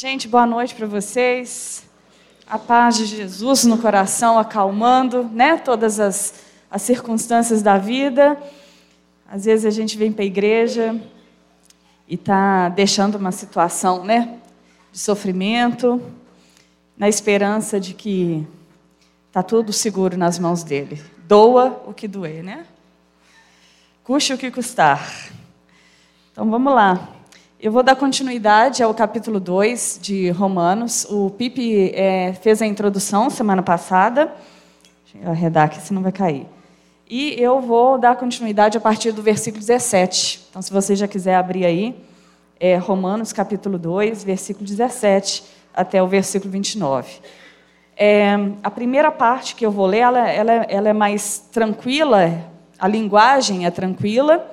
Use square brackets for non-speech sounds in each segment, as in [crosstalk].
Gente, boa noite para vocês. A paz de Jesus no coração, acalmando, né, todas as, as circunstâncias da vida. Às vezes a gente vem para a igreja e está deixando uma situação, né, de sofrimento, na esperança de que está tudo seguro nas mãos dele. Doa o que doer, né? Custe o que custar. Então vamos lá. Eu vou dar continuidade ao capítulo 2 de Romanos. O Pipe é, fez a introdução semana passada. Deixa eu arredar aqui, senão vai cair. E eu vou dar continuidade a partir do versículo 17. Então, se você já quiser abrir aí, é Romanos capítulo 2, versículo 17 até o versículo 29. É, a primeira parte que eu vou ler, ela, ela, ela é mais tranquila, a linguagem é tranquila.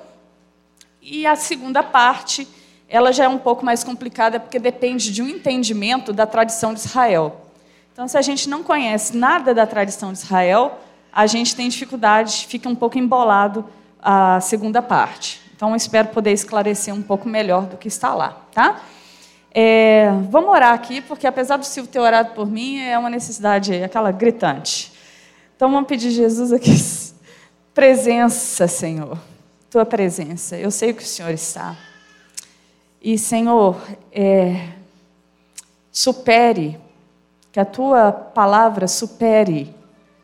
E a segunda parte ela já é um pouco mais complicada porque depende de um entendimento da tradição de Israel. Então, se a gente não conhece nada da tradição de Israel, a gente tem dificuldade, fica um pouco embolado a segunda parte. Então, espero poder esclarecer um pouco melhor do que está lá, tá? É, vamos orar aqui, porque apesar do Silvio ter orado por mim, é uma necessidade, aquela gritante. Então, vamos pedir Jesus aqui, [laughs] presença, Senhor, tua presença. Eu sei que o Senhor está. E, Senhor, é, supere, que a tua palavra supere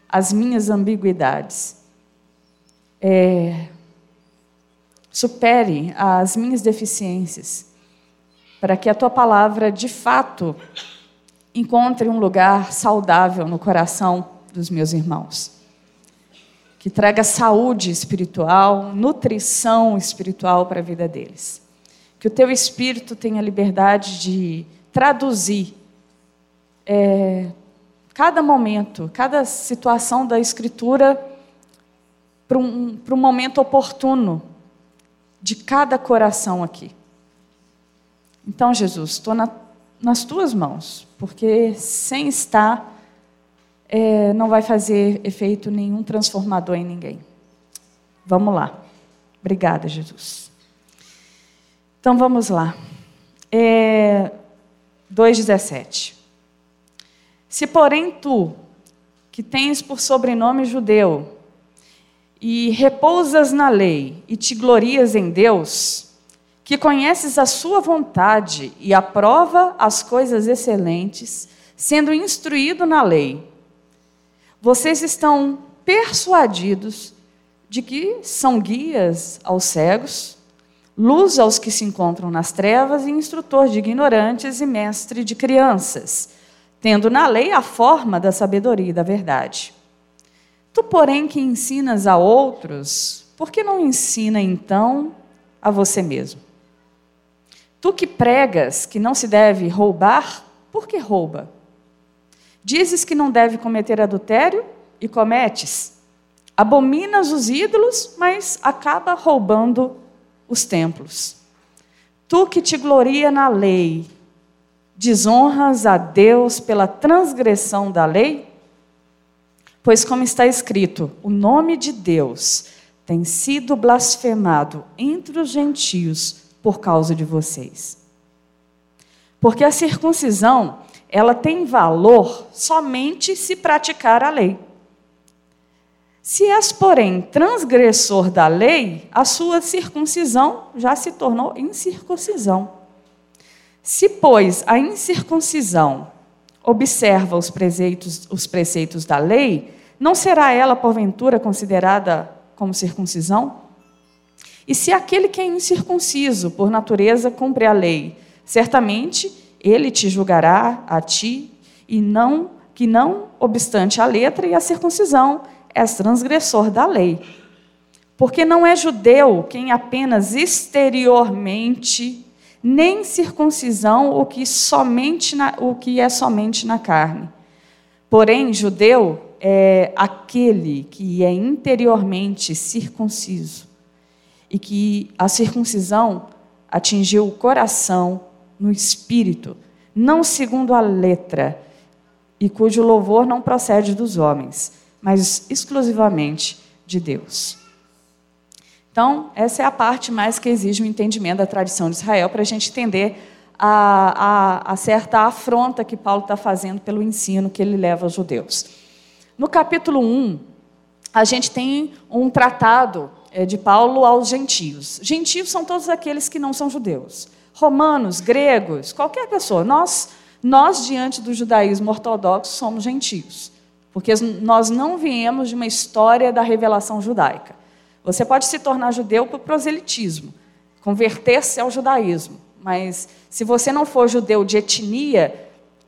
as minhas ambiguidades. É, supere as minhas deficiências, para que a tua palavra, de fato, encontre um lugar saudável no coração dos meus irmãos. Que traga saúde espiritual, nutrição espiritual para a vida deles que o teu espírito tenha liberdade de traduzir é, cada momento, cada situação da Escritura para um, um momento oportuno de cada coração aqui. Então, Jesus, estou na, nas tuas mãos, porque sem estar é, não vai fazer efeito nenhum transformador em ninguém. Vamos lá. Obrigada, Jesus. Então vamos lá. É, 2,17. Se, porém, tu, que tens por sobrenome judeu, e repousas na lei, e te glorias em Deus, que conheces a sua vontade e aprova as coisas excelentes, sendo instruído na lei, vocês estão persuadidos de que são guias aos cegos, luz aos que se encontram nas trevas e instrutor de ignorantes e mestre de crianças, tendo na lei a forma da sabedoria e da verdade. Tu, porém, que ensinas a outros, por que não ensina então a você mesmo? Tu que pregas que não se deve roubar, por que rouba? Dizes que não deve cometer adultério e cometes. Abominas os ídolos, mas acaba roubando os templos. Tu que te gloria na lei, desonras a Deus pela transgressão da lei? Pois, como está escrito, o nome de Deus tem sido blasfemado entre os gentios por causa de vocês. Porque a circuncisão, ela tem valor somente se praticar a lei. Se és, porém, transgressor da lei, a sua circuncisão já se tornou incircuncisão. Se, pois, a incircuncisão observa os preceitos, os preceitos da lei, não será ela, porventura, considerada como circuncisão? E se aquele que é incircunciso, por natureza, cumpre a lei, certamente ele te julgará a ti, e não que não obstante a letra e a circuncisão, és transgressor da lei. Porque não é judeu quem apenas exteriormente, nem circuncisão o que, somente na, o que é somente na carne. Porém, judeu é aquele que é interiormente circunciso e que a circuncisão atingiu o coração no espírito, não segundo a letra, e cujo louvor não procede dos homens mas exclusivamente de Deus. Então, essa é a parte mais que exige o um entendimento da tradição de Israel para a gente entender a, a, a certa afronta que Paulo está fazendo pelo ensino que ele leva aos judeus. No capítulo 1, a gente tem um tratado é, de Paulo aos gentios. Gentios são todos aqueles que não são judeus. Romanos, gregos, qualquer pessoa. Nós, nós diante do judaísmo ortodoxo, somos gentios. Porque nós não viemos de uma história da revelação judaica. Você pode se tornar judeu por proselitismo, converter-se ao judaísmo. Mas se você não for judeu de etnia,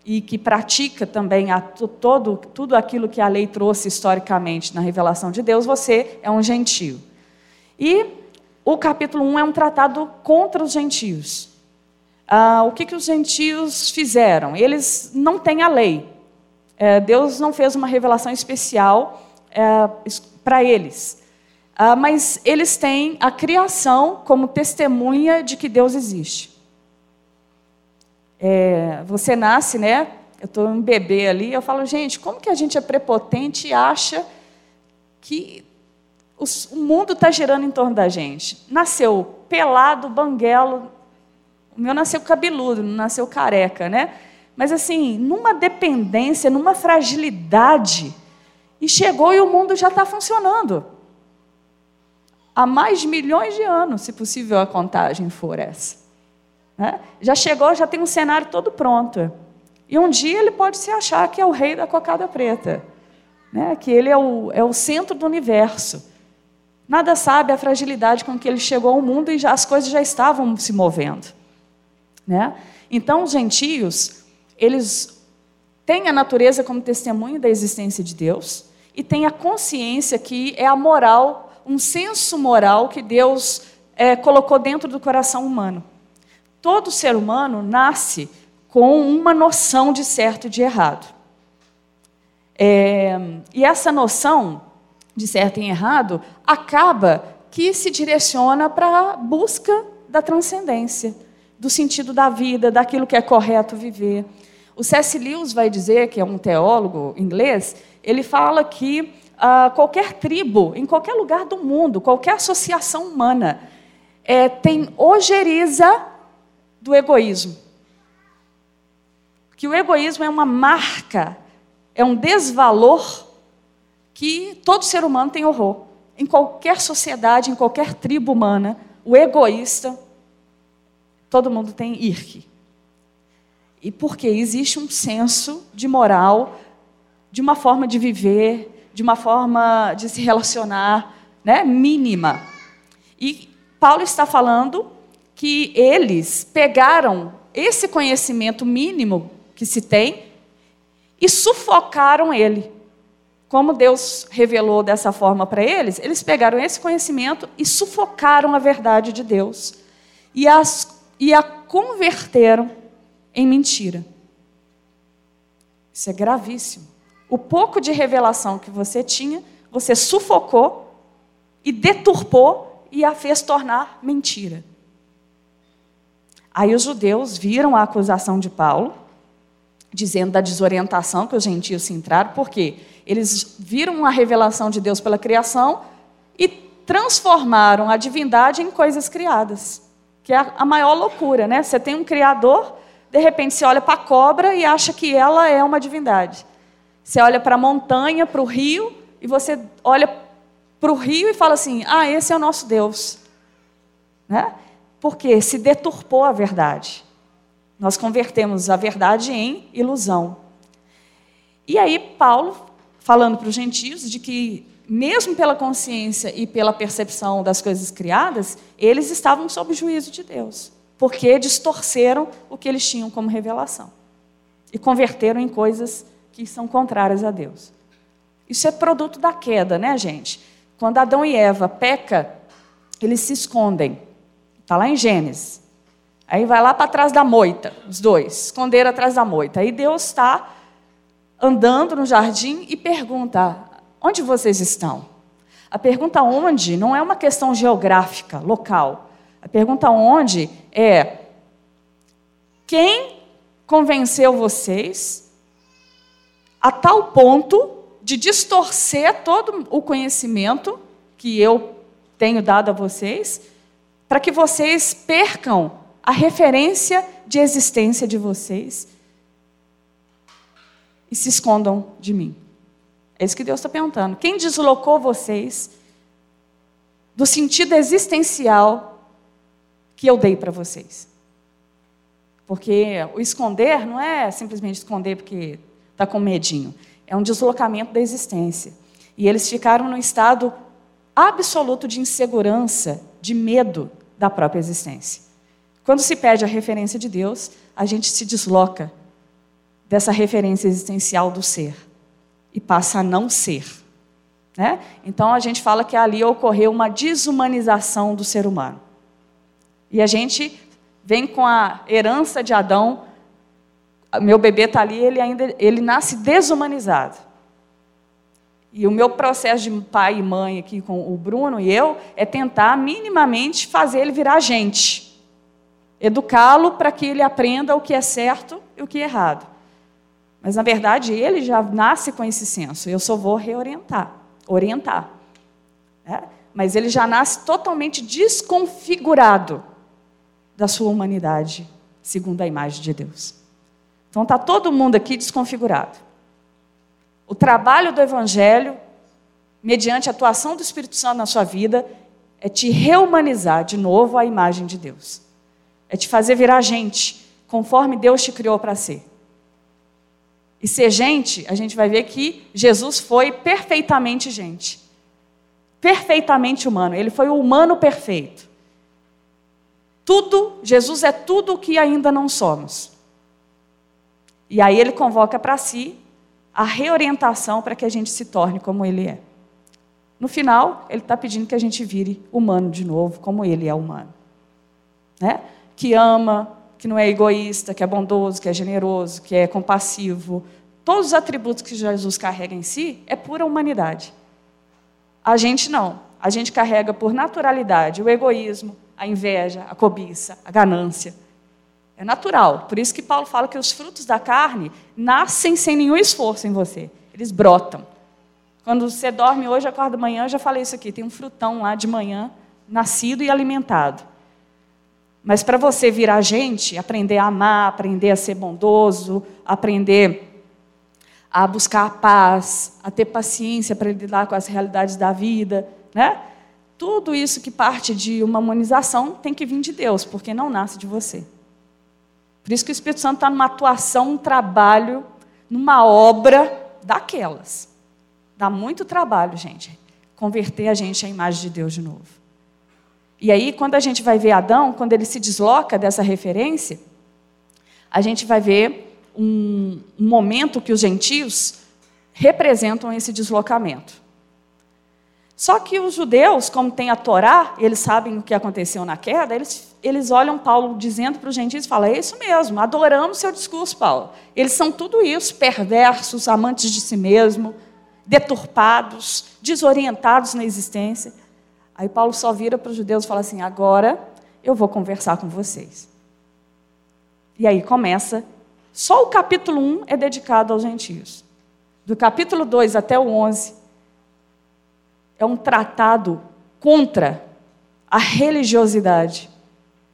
e que pratica também a, todo, tudo aquilo que a lei trouxe historicamente na revelação de Deus, você é um gentio. E o capítulo 1 é um tratado contra os gentios. Ah, o que, que os gentios fizeram? Eles não têm a lei. É, Deus não fez uma revelação especial é, para eles. Ah, mas eles têm a criação como testemunha de que Deus existe. É, você nasce, né? Eu estou um bebê ali, eu falo, gente, como que a gente é prepotente e acha que os, o mundo está girando em torno da gente? Nasceu pelado, banguelo, o meu nasceu cabeludo, não nasceu careca, né? Mas assim, numa dependência, numa fragilidade, e chegou e o mundo já está funcionando. Há mais milhões de anos, se possível a contagem for essa. Né? Já chegou, já tem um cenário todo pronto. E um dia ele pode se achar que é o rei da cocada preta, né? que ele é o, é o centro do universo. Nada sabe a fragilidade com que ele chegou ao mundo e já, as coisas já estavam se movendo. Né? Então, os gentios, eles têm a natureza como testemunho da existência de Deus e têm a consciência que é a moral, um senso moral que Deus é, colocou dentro do coração humano. Todo ser humano nasce com uma noção de certo e de errado. É, e essa noção de certo e errado acaba que se direciona para a busca da transcendência, do sentido da vida, daquilo que é correto viver. O C.S. Lewis vai dizer, que é um teólogo inglês, ele fala que ah, qualquer tribo, em qualquer lugar do mundo, qualquer associação humana, é, tem ojeriza do egoísmo. Que o egoísmo é uma marca, é um desvalor que todo ser humano tem horror. Em qualquer sociedade, em qualquer tribo humana, o egoísta, todo mundo tem irque. E porque existe um senso de moral, de uma forma de viver, de uma forma de se relacionar, né, mínima. E Paulo está falando que eles pegaram esse conhecimento mínimo que se tem e sufocaram ele. Como Deus revelou dessa forma para eles, eles pegaram esse conhecimento e sufocaram a verdade de Deus e, as, e a converteram em mentira. Isso é gravíssimo. O pouco de revelação que você tinha, você sufocou e deturpou e a fez tornar mentira. Aí os judeus viram a acusação de Paulo, dizendo da desorientação que os gentios se entraram, porque eles viram a revelação de Deus pela criação e transformaram a divindade em coisas criadas, que é a maior loucura, né? Você tem um criador, de repente você olha para a cobra e acha que ela é uma divindade. Você olha para a montanha, para o rio, e você olha para o rio e fala assim: ah, esse é o nosso Deus. Né? porque se deturpou a verdade. Nós convertemos a verdade em ilusão. E aí, Paulo, falando para os gentios de que, mesmo pela consciência e pela percepção das coisas criadas, eles estavam sob o juízo de Deus, porque distorceram o que eles tinham como revelação e converteram em coisas que são contrárias a Deus. Isso é produto da queda, né, gente? Quando Adão e Eva peca, eles se escondem. Está lá em Gênesis. Aí vai lá para trás da moita, os dois, esconderam atrás da moita. Aí Deus está andando no jardim e pergunta: onde vocês estão? A pergunta onde não é uma questão geográfica, local. A pergunta onde é: quem convenceu vocês a tal ponto de distorcer todo o conhecimento que eu tenho dado a vocês? para que vocês percam a referência de existência de vocês e se escondam de mim. É isso que Deus está perguntando. Quem deslocou vocês do sentido existencial que eu dei para vocês? Porque o esconder não é simplesmente esconder porque está com medinho. É um deslocamento da existência. E eles ficaram num estado absoluto de insegurança, de medo da própria existência. Quando se pede a referência de Deus, a gente se desloca dessa referência existencial do ser e passa a não ser. Né? Então a gente fala que ali ocorreu uma desumanização do ser humano. E a gente vem com a herança de Adão. Meu bebê está ali, ele ainda ele nasce desumanizado. E o meu processo de pai e mãe aqui com o Bruno e eu é tentar minimamente fazer ele virar gente. Educá-lo para que ele aprenda o que é certo e o que é errado. Mas na verdade ele já nasce com esse senso. Eu só vou reorientar, orientar. É? Mas ele já nasce totalmente desconfigurado da sua humanidade, segundo a imagem de Deus. Então está todo mundo aqui desconfigurado. O trabalho do Evangelho, mediante a atuação do Espírito Santo na sua vida, é te reumanizar de novo à imagem de Deus. É te fazer virar gente, conforme Deus te criou para ser. E ser gente, a gente vai ver que Jesus foi perfeitamente gente. Perfeitamente humano. Ele foi o humano perfeito. Tudo, Jesus é tudo o que ainda não somos. E aí ele convoca para si a reorientação para que a gente se torne como Ele é. No final, Ele está pedindo que a gente vire humano de novo, como Ele é humano. Né? Que ama, que não é egoísta, que é bondoso, que é generoso, que é compassivo. Todos os atributos que Jesus carrega em si é pura humanidade. A gente não. A gente carrega por naturalidade o egoísmo, a inveja, a cobiça, a ganância. É natural. Por isso que Paulo fala que os frutos da carne nascem sem nenhum esforço em você. Eles brotam. Quando você dorme hoje, acorda amanhã, já falei isso aqui, tem um frutão lá de manhã, nascido e alimentado. Mas para você virar gente, aprender a amar, aprender a ser bondoso, aprender a buscar a paz, a ter paciência para lidar com as realidades da vida, né? Tudo isso que parte de uma humanização tem que vir de Deus, porque não nasce de você. Por isso que o Espírito Santo está numa atuação, um trabalho, numa obra daquelas. Dá muito trabalho, gente, converter a gente à imagem de Deus de novo. E aí, quando a gente vai ver Adão, quando ele se desloca dessa referência, a gente vai ver um, um momento que os gentios representam esse deslocamento. Só que os judeus, como tem a Torá, eles sabem o que aconteceu na queda, eles, eles olham Paulo dizendo para os gentios e falam: é isso mesmo, adoramos seu discurso, Paulo. Eles são tudo isso, perversos, amantes de si mesmo, deturpados, desorientados na existência. Aí Paulo só vira para os judeus e fala assim: agora eu vou conversar com vocês. E aí começa, só o capítulo 1 é dedicado aos gentios. Do capítulo 2 até o 11 é um tratado contra a religiosidade,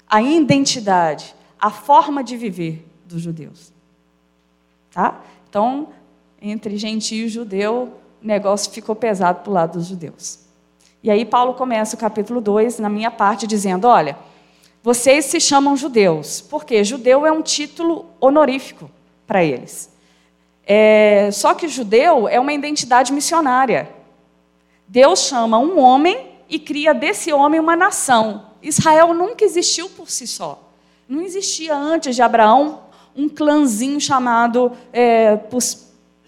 a identidade, a forma de viver dos judeus. Tá? Então, entre gentio e judeu, o negócio ficou pesado para o lado dos judeus. E aí Paulo começa o capítulo 2, na minha parte, dizendo: olha, vocês se chamam judeus, porque judeu é um título honorífico para eles. É, só que judeu é uma identidade missionária. Deus chama um homem e cria desse homem uma nação. Israel nunca existiu por si só. Não existia antes de Abraão um clãzinho chamado é,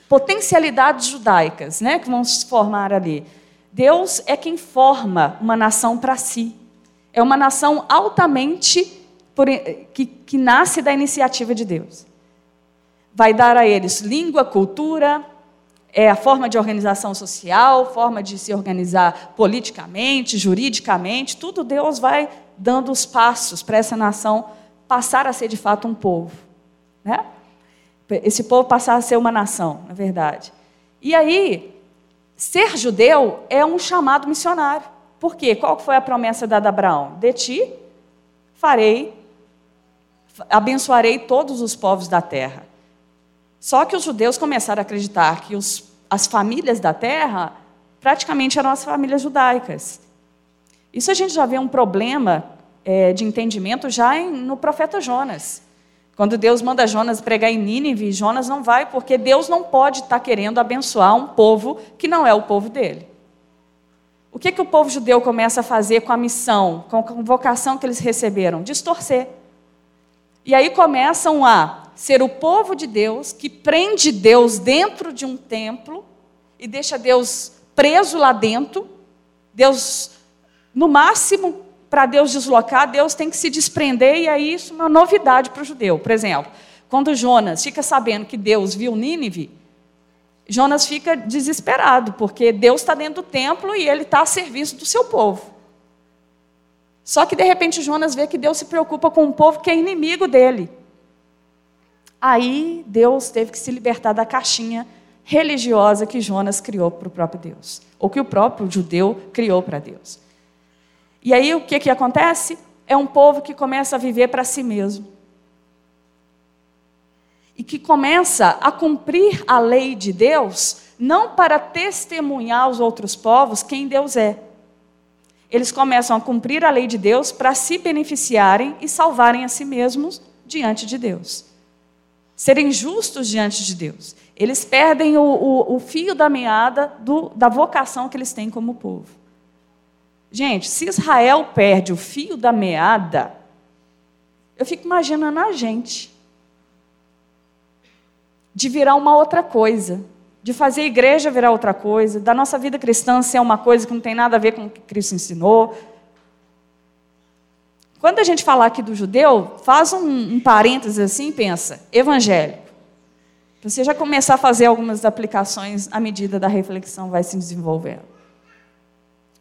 potencialidades judaicas, né, que vão se formar ali. Deus é quem forma uma nação para si. É uma nação altamente por, que, que nasce da iniciativa de Deus. Vai dar a eles língua, cultura, é a forma de organização social, forma de se organizar politicamente, juridicamente, tudo Deus vai dando os passos para essa nação passar a ser de fato um povo. Né? Esse povo passar a ser uma nação, na verdade. E aí, ser judeu é um chamado missionário. Por quê? Qual foi a promessa dada a Abraão? De ti farei abençoarei todos os povos da terra. Só que os judeus começaram a acreditar que os, as famílias da terra praticamente eram as famílias judaicas. Isso a gente já vê um problema é, de entendimento já em, no profeta Jonas. Quando Deus manda Jonas pregar em Nínive, Jonas não vai porque Deus não pode estar querendo abençoar um povo que não é o povo dele. O que, que o povo judeu começa a fazer com a missão, com a convocação que eles receberam? Distorcer. E aí começam a ser o povo de Deus que prende Deus dentro de um templo e deixa Deus preso lá dentro. Deus, no máximo, para Deus deslocar, Deus tem que se desprender, e aí isso é uma novidade para o judeu. Por exemplo, quando Jonas fica sabendo que Deus viu Nínive, Jonas fica desesperado, porque Deus está dentro do templo e ele está a serviço do seu povo. Só que de repente Jonas vê que Deus se preocupa com um povo que é inimigo dele. Aí Deus teve que se libertar da caixinha religiosa que Jonas criou para o próprio Deus, ou que o próprio judeu criou para Deus. E aí o que, que acontece? É um povo que começa a viver para si mesmo. E que começa a cumprir a lei de Deus, não para testemunhar aos outros povos quem Deus é. Eles começam a cumprir a lei de Deus para se beneficiarem e salvarem a si mesmos diante de Deus. Serem justos diante de Deus. Eles perdem o, o, o fio da meada do, da vocação que eles têm como povo. Gente, se Israel perde o fio da meada, eu fico imaginando a gente de virar uma outra coisa, de fazer a igreja virar outra coisa, da nossa vida cristã ser uma coisa que não tem nada a ver com o que Cristo ensinou. Quando a gente falar aqui do judeu, faz um, um parênteses assim e pensa, evangélico. Você já começar a fazer algumas aplicações à medida da reflexão vai se desenvolvendo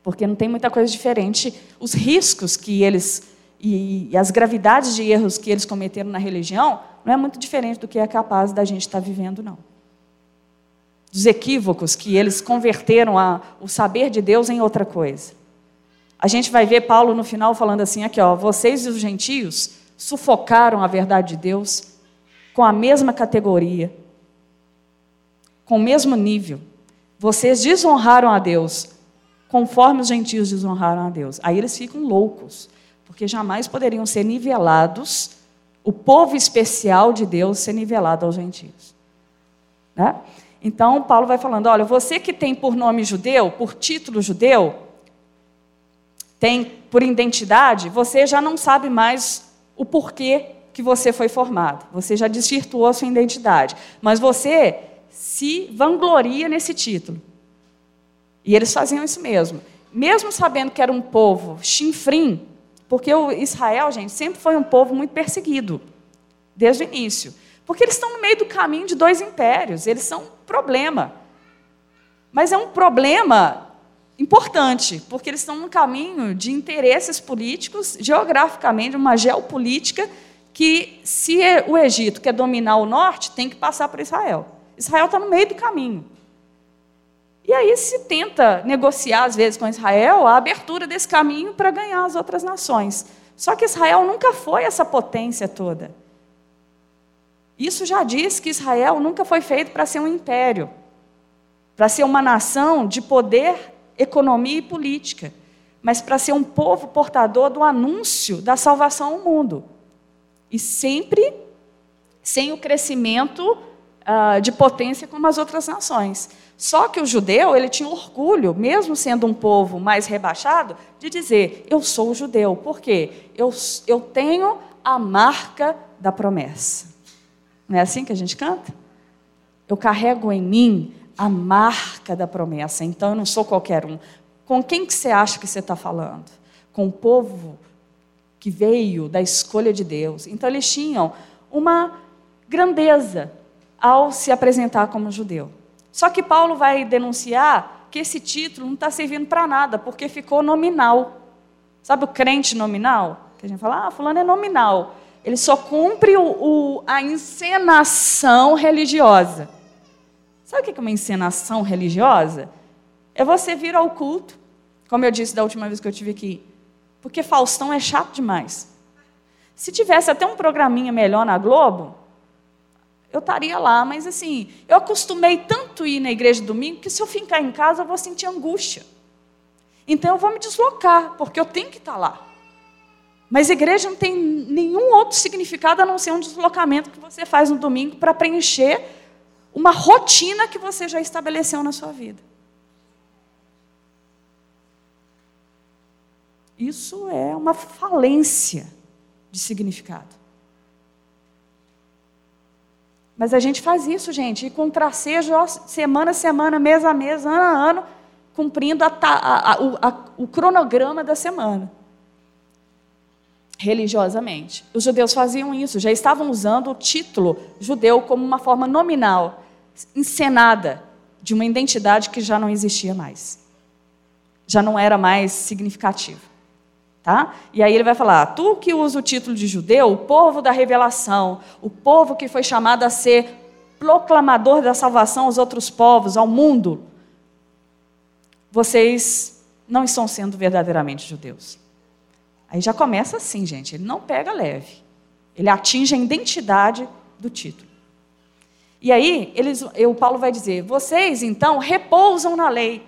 porque não tem muita coisa diferente. Os riscos que eles e, e as gravidades de erros que eles cometeram na religião não é muito diferente do que é capaz da gente estar vivendo, não. Dos equívocos que eles converteram a, o saber de Deus em outra coisa. A gente vai ver Paulo no final falando assim: aqui, ó, vocês e os gentios sufocaram a verdade de Deus com a mesma categoria, com o mesmo nível. Vocês desonraram a Deus conforme os gentios desonraram a Deus. Aí eles ficam loucos, porque jamais poderiam ser nivelados, o povo especial de Deus ser nivelado aos gentios. Né? Então, Paulo vai falando: olha, você que tem por nome judeu, por título judeu, tem por identidade, você já não sabe mais o porquê que você foi formado. Você já desvirtuou a sua identidade. Mas você se vangloria nesse título. E eles faziam isso mesmo. Mesmo sabendo que era um povo chinfrim, porque o Israel, gente, sempre foi um povo muito perseguido, desde o início. Porque eles estão no meio do caminho de dois impérios, eles são um problema. Mas é um problema importante, porque eles estão no caminho de interesses políticos, geograficamente, uma geopolítica, que se o Egito quer dominar o norte, tem que passar por Israel. Israel está no meio do caminho. E aí se tenta negociar, às vezes, com Israel a abertura desse caminho para ganhar as outras nações. Só que Israel nunca foi essa potência toda. Isso já diz que Israel nunca foi feito para ser um império, para ser uma nação de poder, economia e política, mas para ser um povo portador do anúncio da salvação ao mundo. E sempre sem o crescimento uh, de potência como as outras nações. Só que o judeu, ele tinha orgulho, mesmo sendo um povo mais rebaixado, de dizer: Eu sou judeu. Por quê? Eu, eu tenho a marca da promessa. Não é assim que a gente canta? Eu carrego em mim a marca da promessa. Então eu não sou qualquer um. Com quem que você acha que você está falando? Com o povo que veio da escolha de Deus. Então eles tinham uma grandeza ao se apresentar como judeu. Só que Paulo vai denunciar que esse título não está servindo para nada, porque ficou nominal. Sabe o crente nominal? Que a gente fala, ah, fulano é nominal. Ele só cumpre o, o, a encenação religiosa. Sabe o que é uma encenação religiosa? É você vir ao culto, como eu disse da última vez que eu tive aqui, porque Faustão é chato demais. Se tivesse até um programinha melhor na Globo, eu estaria lá, mas assim, eu acostumei tanto ir na igreja domingo que se eu ficar em casa eu vou sentir angústia. Então eu vou me deslocar, porque eu tenho que estar lá. Mas igreja não tem nenhum outro significado a não ser um deslocamento que você faz no domingo para preencher uma rotina que você já estabeleceu na sua vida. Isso é uma falência de significado. Mas a gente faz isso, gente, e com tracejo, semana a semana, mês a mês, ano a ano, cumprindo a, a, a, o cronograma da semana. Religiosamente. Os judeus faziam isso, já estavam usando o título judeu como uma forma nominal, encenada, de uma identidade que já não existia mais. Já não era mais significativa. Tá? E aí ele vai falar: tu que usa o título de judeu, o povo da revelação, o povo que foi chamado a ser proclamador da salvação aos outros povos, ao mundo, vocês não estão sendo verdadeiramente judeus. Aí já começa assim, gente. Ele não pega leve. Ele atinge a identidade do título. E aí, eles, o Paulo vai dizer: vocês então repousam na lei.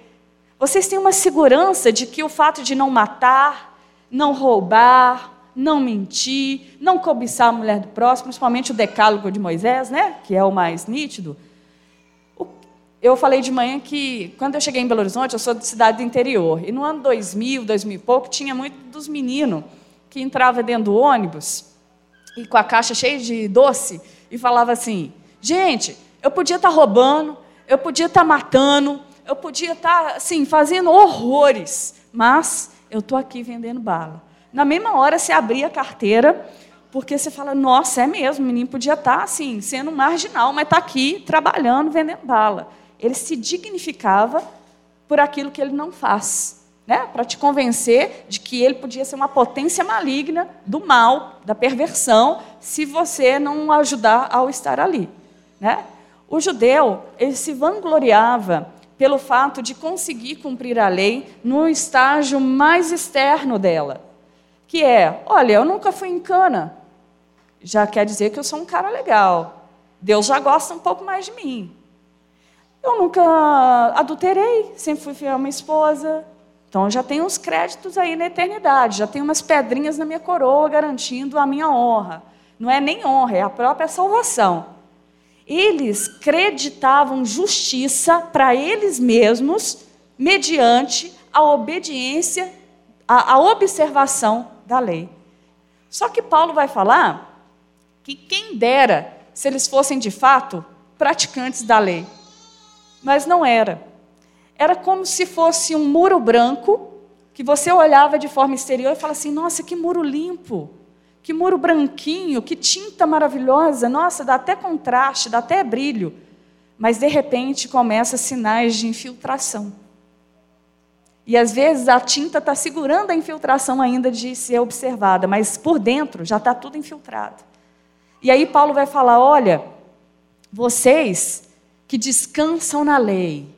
Vocês têm uma segurança de que o fato de não matar, não roubar, não mentir, não cobiçar a mulher do próximo, principalmente o decálogo de Moisés, né, que é o mais nítido. Eu falei de manhã que, quando eu cheguei em Belo Horizonte, eu sou de cidade do interior, e no ano 2000, 2000 e pouco, tinha muito dos meninos que entrava dentro do ônibus e com a caixa cheia de doce e falava assim: gente, eu podia estar tá roubando, eu podia estar tá matando, eu podia estar tá, assim fazendo horrores, mas eu estou aqui vendendo bala. Na mesma hora você abria a carteira, porque você fala, nossa, é mesmo, o menino podia estar assim, sendo marginal, mas está aqui trabalhando, vendendo bala. Ele se dignificava por aquilo que ele não faz. Né? Para te convencer de que ele podia ser uma potência maligna do mal, da perversão, se você não ajudar ao estar ali. Né? O judeu, ele se vangloriava pelo fato de conseguir cumprir a lei no estágio mais externo dela, que é: olha, eu nunca fui em cana, já quer dizer que eu sou um cara legal. Deus já gosta um pouco mais de mim. Eu nunca adulterei, sempre fui fiel a uma esposa. Então já tenho uns créditos aí na eternidade, já tenho umas pedrinhas na minha coroa garantindo a minha honra. Não é nem honra, é a própria salvação eles creditavam justiça para eles mesmos mediante a obediência, a, a, observação da lei. Só que Paulo vai falar que quem dera se eles fossem de fato praticantes da lei. Mas não era. Era como se fosse um muro branco que você olhava de forma exterior e falava assim: nossa, que muro limpo. Que muro branquinho, que tinta maravilhosa, nossa, dá até contraste, dá até brilho. Mas de repente começa sinais de infiltração. E às vezes a tinta está segurando a infiltração ainda de ser observada, mas por dentro já está tudo infiltrado. E aí Paulo vai falar: olha, vocês que descansam na lei,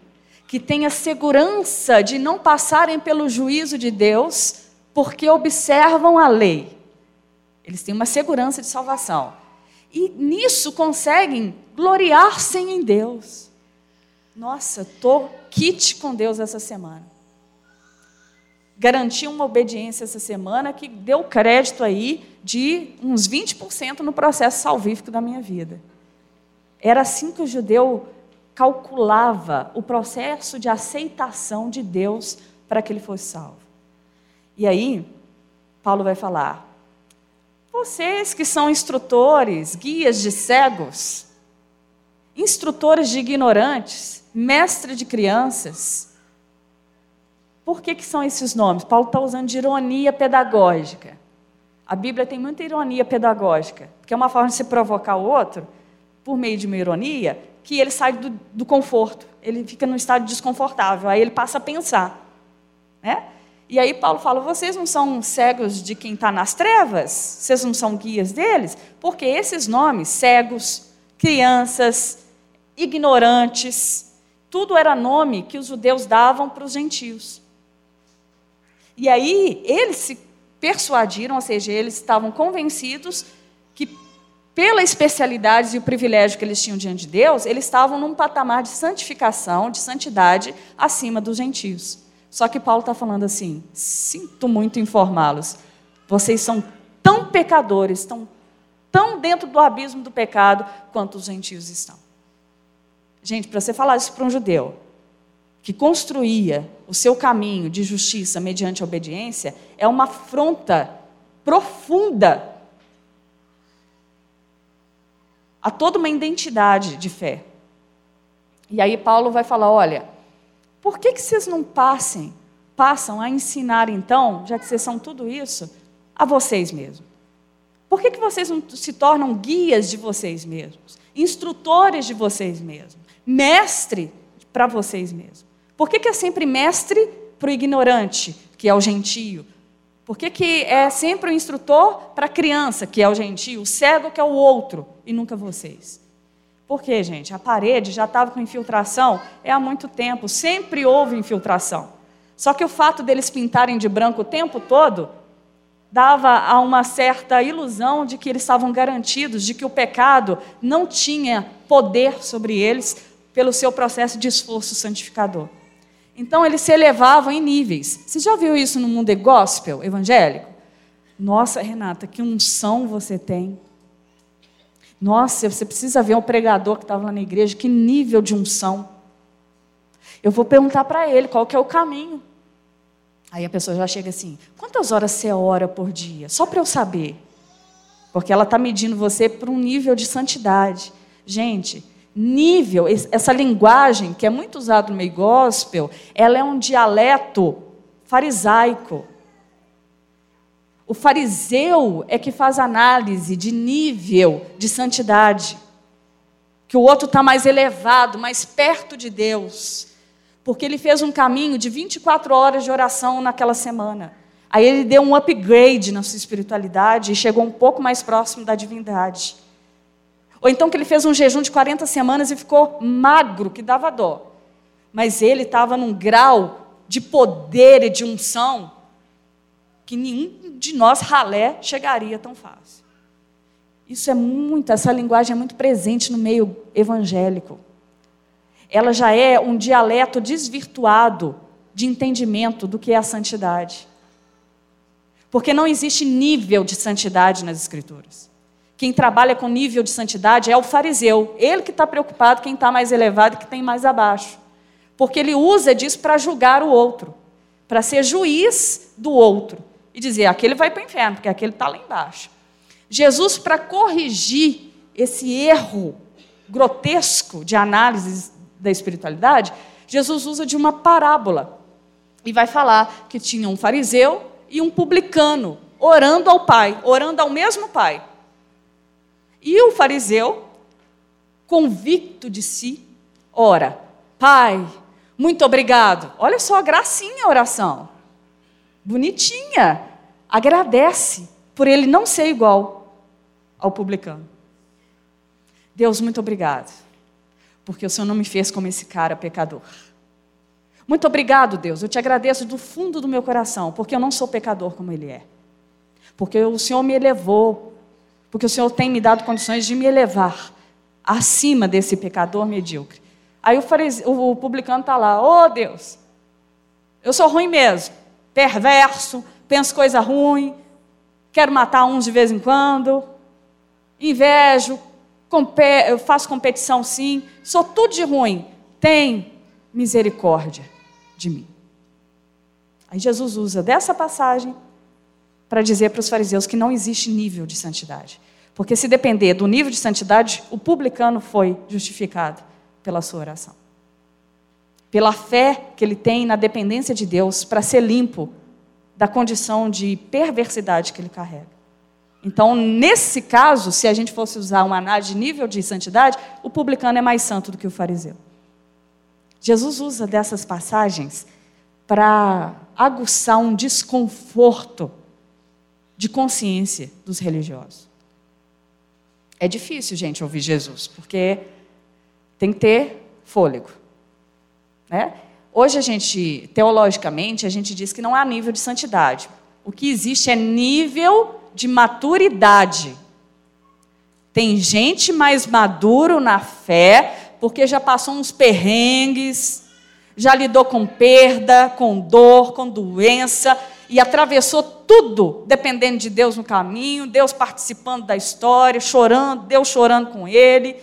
que têm a segurança de não passarem pelo juízo de Deus, porque observam a lei. Eles têm uma segurança de salvação. E nisso conseguem gloriar-se em Deus. Nossa, estou kit com Deus essa semana. Garanti uma obediência essa semana que deu crédito aí de uns 20% no processo salvífico da minha vida. Era assim que o judeu calculava o processo de aceitação de Deus para que ele fosse salvo. E aí, Paulo vai falar: vocês que são instrutores, guias de cegos, instrutores de ignorantes, mestre de crianças. Por que, que são esses nomes? Paulo está usando de ironia pedagógica. A Bíblia tem muita ironia pedagógica, que é uma forma de se provocar o outro, por meio de uma ironia, que ele sai do, do conforto, ele fica num estado desconfortável, aí ele passa a pensar. Né? E aí Paulo fala: vocês não são cegos de quem está nas trevas? Vocês não são guias deles? Porque esses nomes, cegos, crianças, ignorantes, tudo era nome que os judeus davam para os gentios. E aí eles se persuadiram, ou seja, eles estavam convencidos que, pela especialidade e o privilégio que eles tinham diante de Deus, eles estavam num patamar de santificação, de santidade, acima dos gentios. Só que Paulo está falando assim: sinto muito informá-los, vocês são tão pecadores, estão tão dentro do abismo do pecado quanto os gentios estão. Gente, para você falar isso para um judeu, que construía o seu caminho de justiça mediante a obediência, é uma afronta profunda a toda uma identidade de fé. E aí Paulo vai falar: olha, por que, que vocês não passem, passam a ensinar então, já que vocês são tudo isso, a vocês mesmos? Por que, que vocês não se tornam guias de vocês mesmos, instrutores de vocês mesmos, mestre para vocês mesmos? Por que, que é sempre mestre para o ignorante, que é o gentio? Por que, que é sempre o instrutor para a criança, que é o gentio, o cego, que é o outro, e nunca vocês? Por quê, gente? A parede já estava com infiltração é há muito tempo, sempre houve infiltração. Só que o fato deles pintarem de branco o tempo todo dava a uma certa ilusão de que eles estavam garantidos, de que o pecado não tinha poder sobre eles pelo seu processo de esforço santificador. Então eles se elevavam em níveis. Você já viu isso no mundo gospel evangélico? Nossa, Renata, que unção você tem. Nossa, você precisa ver um pregador que estava lá na igreja, que nível de unção. Eu vou perguntar para ele qual que é o caminho. Aí a pessoa já chega assim: quantas horas você ora por dia? Só para eu saber. Porque ela está medindo você por um nível de santidade. Gente, nível, essa linguagem que é muito usada no meio gospel, ela é um dialeto farisaico. O fariseu é que faz análise de nível de santidade. Que o outro está mais elevado, mais perto de Deus. Porque ele fez um caminho de 24 horas de oração naquela semana. Aí ele deu um upgrade na sua espiritualidade e chegou um pouco mais próximo da divindade. Ou então que ele fez um jejum de 40 semanas e ficou magro, que dava dó. Mas ele estava num grau de poder e de unção que nenhum de nós, ralé, chegaria tão fácil. Isso é muito, essa linguagem é muito presente no meio evangélico. Ela já é um dialeto desvirtuado de entendimento do que é a santidade. Porque não existe nível de santidade nas Escrituras. Quem trabalha com nível de santidade é o fariseu. Ele que está preocupado quem está mais elevado e que tem mais abaixo. Porque ele usa disso para julgar o outro, para ser juiz do outro e dizer: aquele vai para o inferno, porque aquele está lá embaixo. Jesus, para corrigir esse erro grotesco de análise da espiritualidade, Jesus usa de uma parábola e vai falar que tinha um fariseu e um publicano orando ao Pai, orando ao mesmo Pai. E o fariseu, convicto de si, ora: Pai, muito obrigado. Olha só a gracinha a oração bonitinha, agradece por ele não ser igual ao publicano. Deus, muito obrigado, porque o Senhor não me fez como esse cara pecador. Muito obrigado, Deus, eu te agradeço do fundo do meu coração, porque eu não sou pecador como ele é. Porque o Senhor me elevou, porque o Senhor tem me dado condições de me elevar acima desse pecador medíocre. Aí o, fariseu, o publicano está lá, oh Deus, eu sou ruim mesmo perverso, penso coisa ruim, quero matar uns de vez em quando, invejo, eu faço competição sim, sou tudo de ruim. Tem misericórdia de mim. Aí Jesus usa dessa passagem para dizer para os fariseus que não existe nível de santidade. Porque se depender do nível de santidade, o publicano foi justificado pela sua oração pela fé que ele tem na dependência de Deus para ser limpo da condição de perversidade que ele carrega. Então, nesse caso, se a gente fosse usar uma análise de nível de santidade, o publicano é mais santo do que o fariseu. Jesus usa dessas passagens para aguçar um desconforto de consciência dos religiosos. É difícil, gente, ouvir Jesus, porque tem que ter fôlego. Né? Hoje a gente, teologicamente, a gente diz que não há nível de santidade. O que existe é nível de maturidade. Tem gente mais maduro na fé, porque já passou uns perrengues, já lidou com perda, com dor, com doença, e atravessou tudo, dependendo de Deus no caminho, Deus participando da história, chorando, Deus chorando com ele,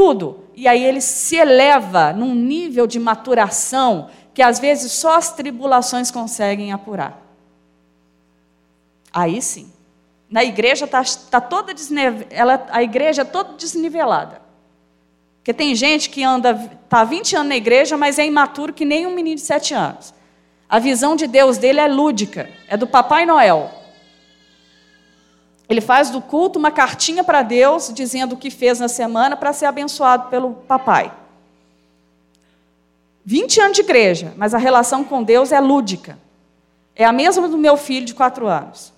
tudo. E aí ele se eleva num nível de maturação que às vezes só as tribulações conseguem apurar. Aí sim. Na igreja está tá toda ela, a igreja é toda desnivelada. Porque tem gente que anda, está 20 anos na igreja, mas é imaturo que nem um menino de 7 anos. A visão de Deus dele é lúdica, é do Papai Noel. Ele faz do culto uma cartinha para Deus, dizendo o que fez na semana para ser abençoado pelo papai. 20 anos de igreja, mas a relação com Deus é lúdica. É a mesma do meu filho de 4 anos.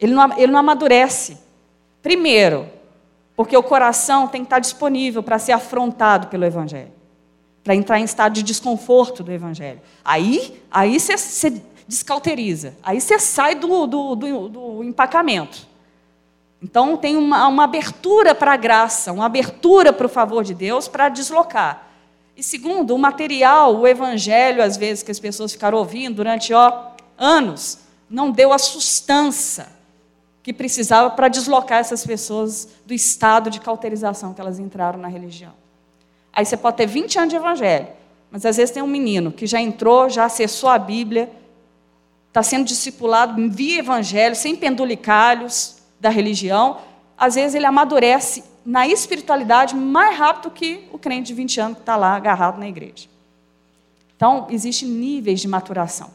Ele não, ele não amadurece. Primeiro, porque o coração tem que estar disponível para ser afrontado pelo Evangelho, para entrar em estado de desconforto do Evangelho. Aí, aí você descauteriza, aí você sai do, do, do, do empacamento. Então tem uma, uma abertura para a graça, uma abertura para o favor de Deus para deslocar. E segundo, o material, o evangelho, às vezes, que as pessoas ficaram ouvindo durante ó, anos, não deu a sustância que precisava para deslocar essas pessoas do estado de cauterização que elas entraram na religião. Aí você pode ter 20 anos de evangelho, mas às vezes tem um menino que já entrou, já acessou a Bíblia, está sendo discipulado via evangelho, sem pendulicalhos da religião. Às vezes ele amadurece na espiritualidade mais rápido que o crente de 20 anos que está lá agarrado na igreja. Então, existem níveis de maturação.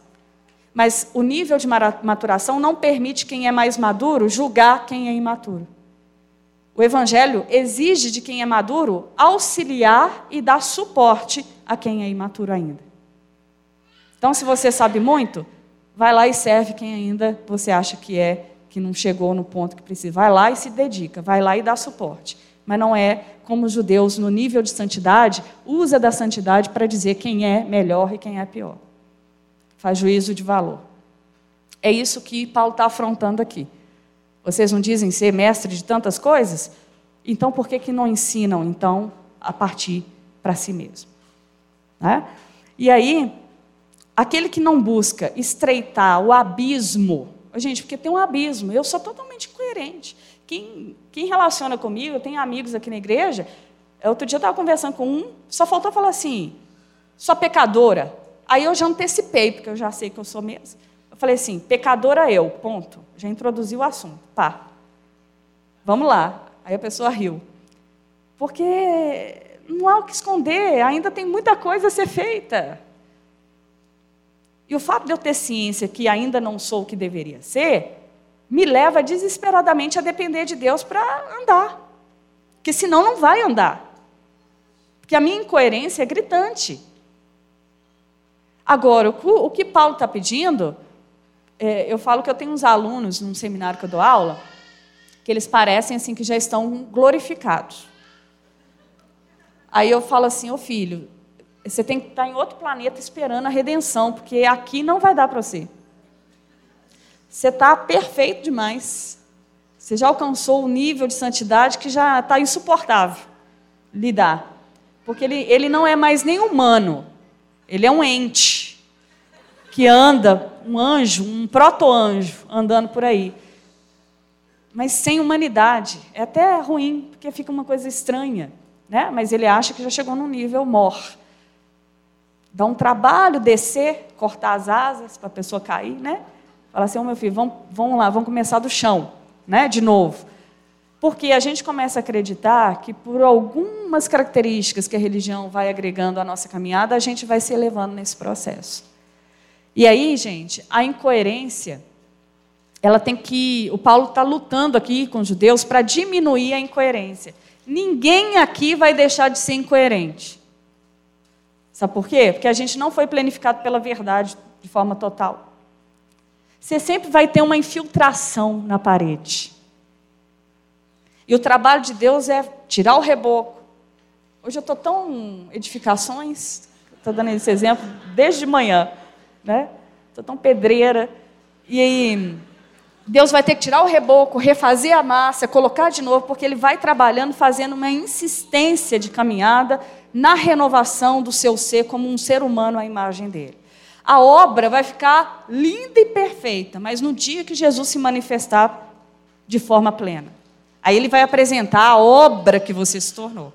Mas o nível de maturação não permite quem é mais maduro julgar quem é imaturo. O Evangelho exige de quem é maduro auxiliar e dar suporte a quem é imaturo ainda. Então, se você sabe muito, vai lá e serve quem ainda você acha que é, que não chegou no ponto que precisa. Vai lá e se dedica, vai lá e dá suporte. Mas não é como os judeus, no nível de santidade, usa da santidade para dizer quem é melhor e quem é pior faz juízo de valor. É isso que Paulo está afrontando aqui. Vocês não dizem ser mestre de tantas coisas? Então, por que, que não ensinam, então, a partir para si mesmo? Né? E aí, aquele que não busca estreitar o abismo, gente, porque tem um abismo, eu sou totalmente coerente. Quem, quem relaciona comigo, eu tenho amigos aqui na igreja, outro dia eu estava conversando com um, só faltou falar assim, sua pecadora. Aí eu já antecipei, porque eu já sei que eu sou mesmo. Eu falei assim, pecadora eu, ponto. Já introduzi o assunto. Pá. Vamos lá. Aí a pessoa riu. Porque não há o que esconder, ainda tem muita coisa a ser feita. E o fato de eu ter ciência que ainda não sou o que deveria ser, me leva desesperadamente a depender de Deus para andar. Porque senão não vai andar. Porque a minha incoerência é gritante. Agora, o que Paulo está pedindo, é, eu falo que eu tenho uns alunos num seminário que eu dou aula, que eles parecem assim que já estão glorificados. Aí eu falo assim, ô filho, você tem que estar em outro planeta esperando a redenção, porque aqui não vai dar para você. Você está perfeito demais. Você já alcançou o nível de santidade que já está insuportável lidar. Porque ele, ele não é mais nem humano. Ele é um ente que anda, um anjo, um proto-anjo andando por aí. Mas sem humanidade. É até ruim, porque fica uma coisa estranha. Né? Mas ele acha que já chegou num nível mor. Dá um trabalho descer, cortar as asas para a pessoa cair, né? Fala assim, oh, meu filho, vamos, vamos lá, vamos começar do chão, né? De novo. Porque a gente começa a acreditar que, por algumas características que a religião vai agregando à nossa caminhada, a gente vai se elevando nesse processo. E aí, gente, a incoerência, ela tem que. O Paulo está lutando aqui com os judeus para diminuir a incoerência. Ninguém aqui vai deixar de ser incoerente. Sabe por quê? Porque a gente não foi planificado pela verdade de forma total. Você sempre vai ter uma infiltração na parede. E o trabalho de Deus é tirar o reboco. Hoje eu estou tão edificações, estou dando esse exemplo desde de manhã, né? Estou tão pedreira. E aí, Deus vai ter que tirar o reboco, refazer a massa, colocar de novo, porque Ele vai trabalhando, fazendo uma insistência de caminhada na renovação do seu ser como um ser humano à imagem dele. A obra vai ficar linda e perfeita, mas no dia que Jesus se manifestar de forma plena, aí Ele vai apresentar a obra que você se tornou.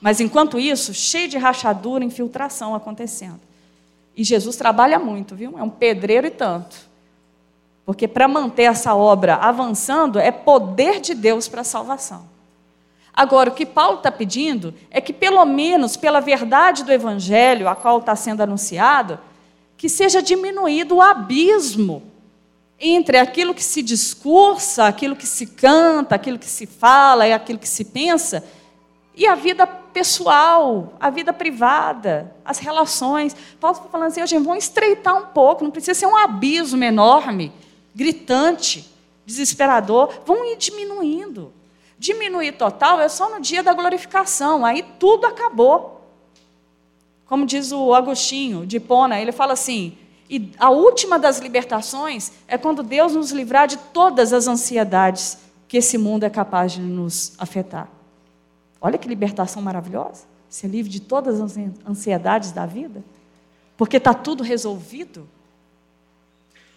Mas enquanto isso, cheio de rachadura, infiltração acontecendo. E Jesus trabalha muito, viu? É um pedreiro e tanto. Porque para manter essa obra avançando é poder de Deus para a salvação. Agora, o que Paulo está pedindo é que, pelo menos pela verdade do Evangelho, a qual está sendo anunciado, que seja diminuído o abismo entre aquilo que se discursa, aquilo que se canta, aquilo que se fala e aquilo que se pensa, e a vida pessoal, a vida privada, as relações. Paulo está falando assim, gente, vamos estreitar um pouco, não precisa ser um abismo enorme gritante, desesperador, vão ir diminuindo. Diminuir total é só no dia da glorificação, aí tudo acabou. Como diz o Agostinho de Pona, ele fala assim: e a última das libertações é quando Deus nos livrar de todas as ansiedades que esse mundo é capaz de nos afetar. Olha que libertação maravilhosa. Ser livre de todas as ansiedades da vida. Porque está tudo resolvido.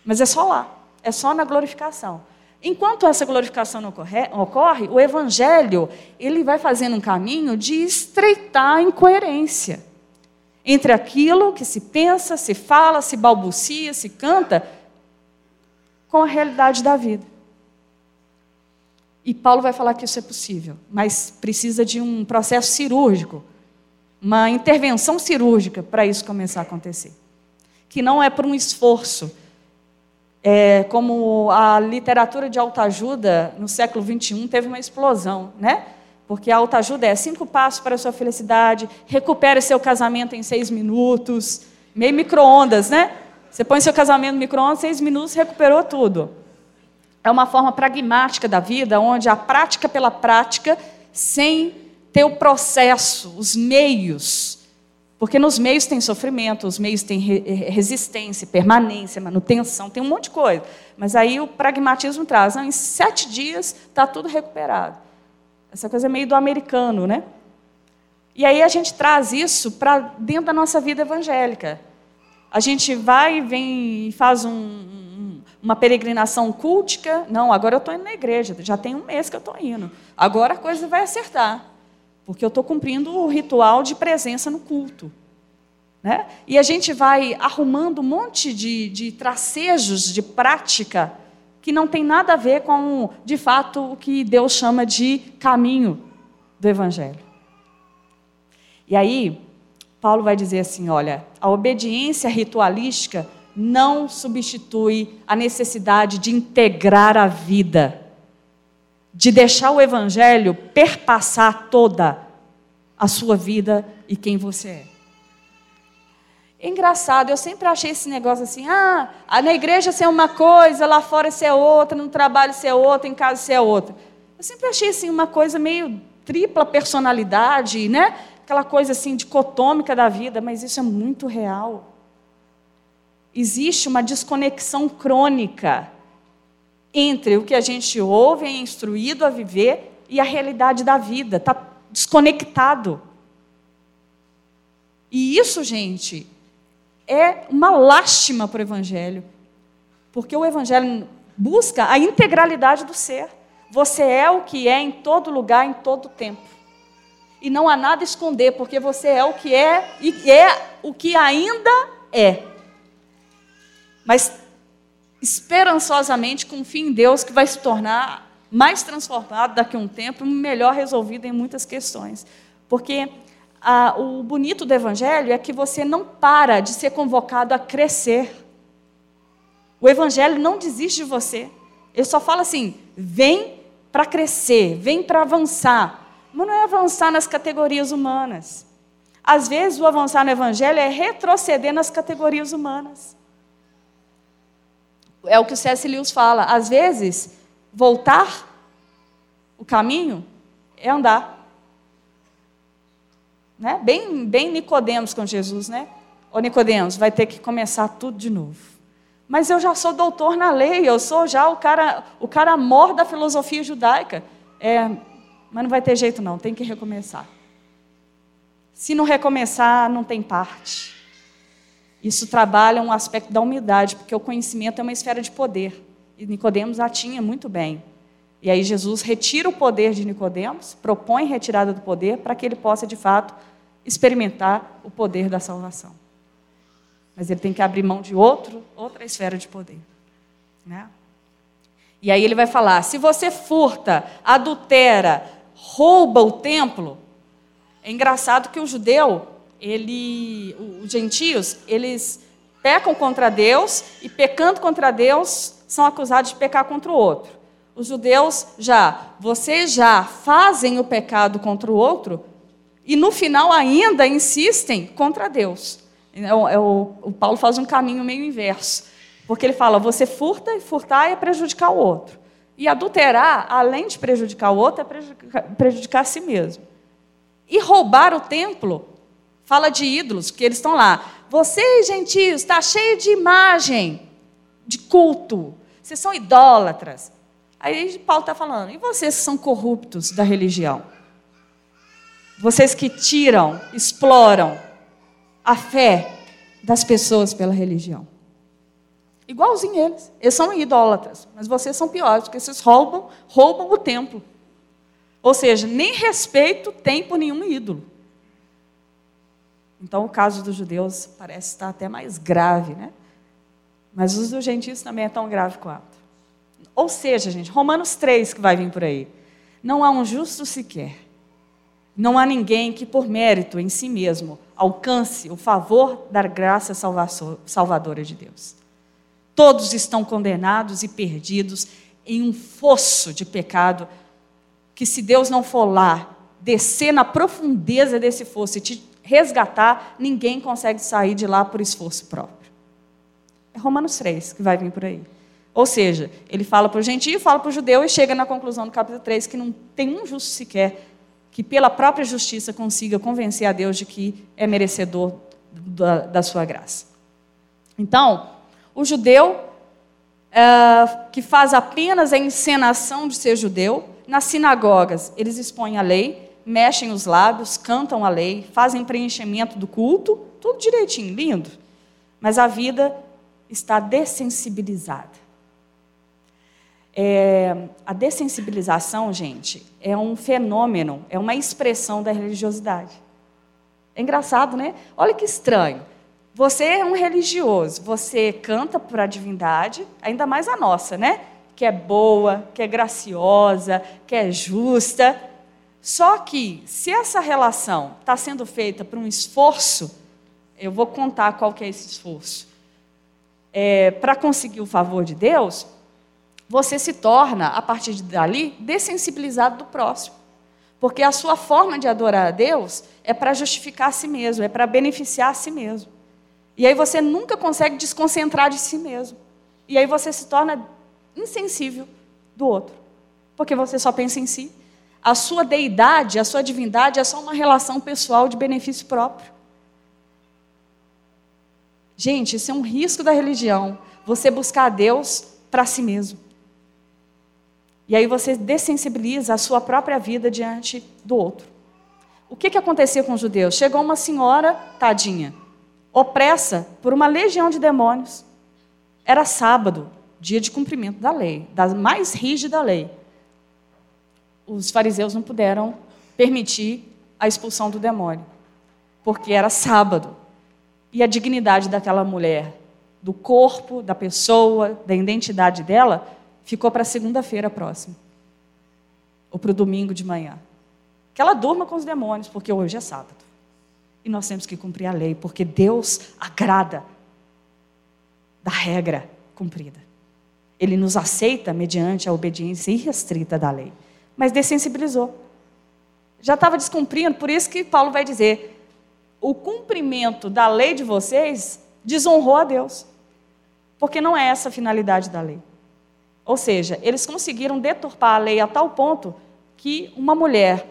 Mas é só lá é só na glorificação. Enquanto essa glorificação não ocorre, ocorre, o evangelho ele vai fazendo um caminho de estreitar a incoerência entre aquilo que se pensa, se fala, se balbucia, se canta, com a realidade da vida. E Paulo vai falar que isso é possível, mas precisa de um processo cirúrgico, uma intervenção cirúrgica para isso começar a acontecer. Que não é por um esforço, é, como a literatura de autoajuda no século XXI teve uma explosão, né? Porque a autoajuda é cinco passos para a sua felicidade, recupere seu casamento em seis minutos, meio micro-ondas, né? Você põe seu casamento no micro-ondas, seis minutos, recuperou tudo. É uma forma pragmática da vida, onde a prática pela prática, sem ter o processo, os meios, porque nos meios tem sofrimento, os meios têm resistência, permanência, manutenção, tem um monte de coisa. Mas aí o pragmatismo traz, não, em sete dias está tudo recuperado. Essa coisa é meio do americano, né? E aí a gente traz isso para dentro da nossa vida evangélica. A gente vai e vem e faz um, uma peregrinação cultica. Não, agora eu estou indo na igreja, já tem um mês que eu estou indo. Agora a coisa vai acertar porque eu estou cumprindo o ritual de presença no culto. Né? E a gente vai arrumando um monte de, de tracejos de prática que não tem nada a ver com, de fato, o que Deus chama de caminho do Evangelho. E aí, Paulo vai dizer assim: olha, a obediência ritualística não substitui a necessidade de integrar a vida de deixar o Evangelho perpassar toda a sua vida e quem você é. é. Engraçado, eu sempre achei esse negócio assim: ah, na igreja ser uma coisa, lá fora ser outra, no trabalho ser outra, em casa ser outra. Eu sempre achei assim uma coisa meio tripla personalidade, né? Aquela coisa assim dicotômica da vida, mas isso é muito real. Existe uma desconexão crônica entre o que a gente ouve, é instruído a viver, e a realidade da vida. Está desconectado. E isso, gente, é uma lástima para o Evangelho. Porque o Evangelho busca a integralidade do ser. Você é o que é em todo lugar, em todo tempo. E não há nada a esconder, porque você é o que é e é o que ainda é. Mas esperançosamente confia em Deus que vai se tornar mais transformado daqui a um tempo, melhor resolvido em muitas questões. Porque o bonito do Evangelho é que você não para de ser convocado a crescer. O Evangelho não desiste de você. Ele só fala assim: vem para crescer, vem para avançar. Mas não é avançar nas categorias humanas. Às vezes, o avançar no Evangelho é retroceder nas categorias humanas. É o que o C.S. Lewis fala. Às vezes, voltar o caminho é andar. Né? Bem, bem Nicodemos com Jesus, né? Ô Nicodemos, vai ter que começar tudo de novo. Mas eu já sou doutor na lei, eu sou já o cara, o cara mor da filosofia judaica. É, mas não vai ter jeito não, tem que recomeçar. Se não recomeçar, não tem parte. Isso trabalha um aspecto da humildade, porque o conhecimento é uma esfera de poder. E Nicodemos a tinha muito bem. E aí Jesus retira o poder de Nicodemos, propõe retirada do poder para que ele possa de fato experimentar o poder da salvação. Mas ele tem que abrir mão de outro, outra esfera de poder, né? E aí ele vai falar: se você furta, adultera, rouba o templo, é engraçado que o judeu, ele, os gentios, eles pecam contra Deus e pecando contra Deus são acusados de pecar contra o outro. Os judeus já, vocês já fazem o pecado contra o outro e no final ainda insistem contra Deus. É é o Paulo faz um caminho meio inverso, porque ele fala: você furta e furtar é prejudicar o outro. E adulterar, além de prejudicar o outro, é prejudicar, prejudicar a si mesmo. E roubar o templo, fala de ídolos, que eles estão lá. Vocês, gentios, está cheio de imagem, de culto. Vocês são idólatras. Aí Paulo está falando, e vocês que são corruptos da religião? Vocês que tiram, exploram a fé das pessoas pela religião. Igualzinho eles. Eles são idólatras, mas vocês são piores, porque vocês roubam, roubam o templo. Ou seja, nem respeito tem por nenhum ídolo. Então, o caso dos judeus parece estar até mais grave, né? Mas os dos gentios também é tão grave quanto. Ou seja, gente, Romanos 3 que vai vir por aí. Não há um justo sequer. Não há ninguém que, por mérito em si mesmo, alcance o favor da graça salvadora de Deus. Todos estão condenados e perdidos em um fosso de pecado que, se Deus não for lá, descer na profundeza desse fosso e te resgatar, ninguém consegue sair de lá por esforço próprio. É Romanos 3 que vai vir por aí. Ou seja, ele fala para o gentio, fala para o judeu e chega na conclusão do capítulo 3 que não tem um justo sequer que pela própria justiça consiga convencer a Deus de que é merecedor da, da sua graça. Então, o judeu é, que faz apenas a encenação de ser judeu, nas sinagogas eles expõem a lei, mexem os lábios, cantam a lei, fazem preenchimento do culto, tudo direitinho, lindo. Mas a vida está dessensibilizada. É, a dessensibilização, gente, é um fenômeno, é uma expressão da religiosidade. É engraçado, né? Olha que estranho. Você é um religioso, você canta para a divindade, ainda mais a nossa, né? Que é boa, que é graciosa, que é justa. Só que, se essa relação está sendo feita por um esforço, eu vou contar qual que é esse esforço. É, para conseguir o favor de Deus, você se torna, a partir dali, dessensibilizado do próximo. Porque a sua forma de adorar a Deus é para justificar a si mesmo, é para beneficiar a si mesmo. E aí você nunca consegue desconcentrar de si mesmo. E aí você se torna insensível do outro. Porque você só pensa em si. A sua deidade, a sua divindade é só uma relação pessoal de benefício próprio. Gente, isso é um risco da religião. Você buscar a Deus para si mesmo. E aí você dessensibiliza a sua própria vida diante do outro. O que, que acontecia com os judeus? Chegou uma senhora, tadinha, opressa por uma legião de demônios. Era sábado, dia de cumprimento da lei, da mais rígida lei. Os fariseus não puderam permitir a expulsão do demônio, porque era sábado. E a dignidade daquela mulher, do corpo, da pessoa, da identidade dela, ficou para segunda-feira próxima. Ou para o domingo de manhã. Que ela durma com os demônios, porque hoje é sábado. E nós temos que cumprir a lei, porque Deus agrada da regra cumprida. Ele nos aceita mediante a obediência irrestrita da lei. Mas dessensibilizou. Já estava descumprindo, por isso que Paulo vai dizer: o cumprimento da lei de vocês desonrou a Deus. Porque não é essa a finalidade da lei. Ou seja, eles conseguiram deturpar a lei a tal ponto que uma mulher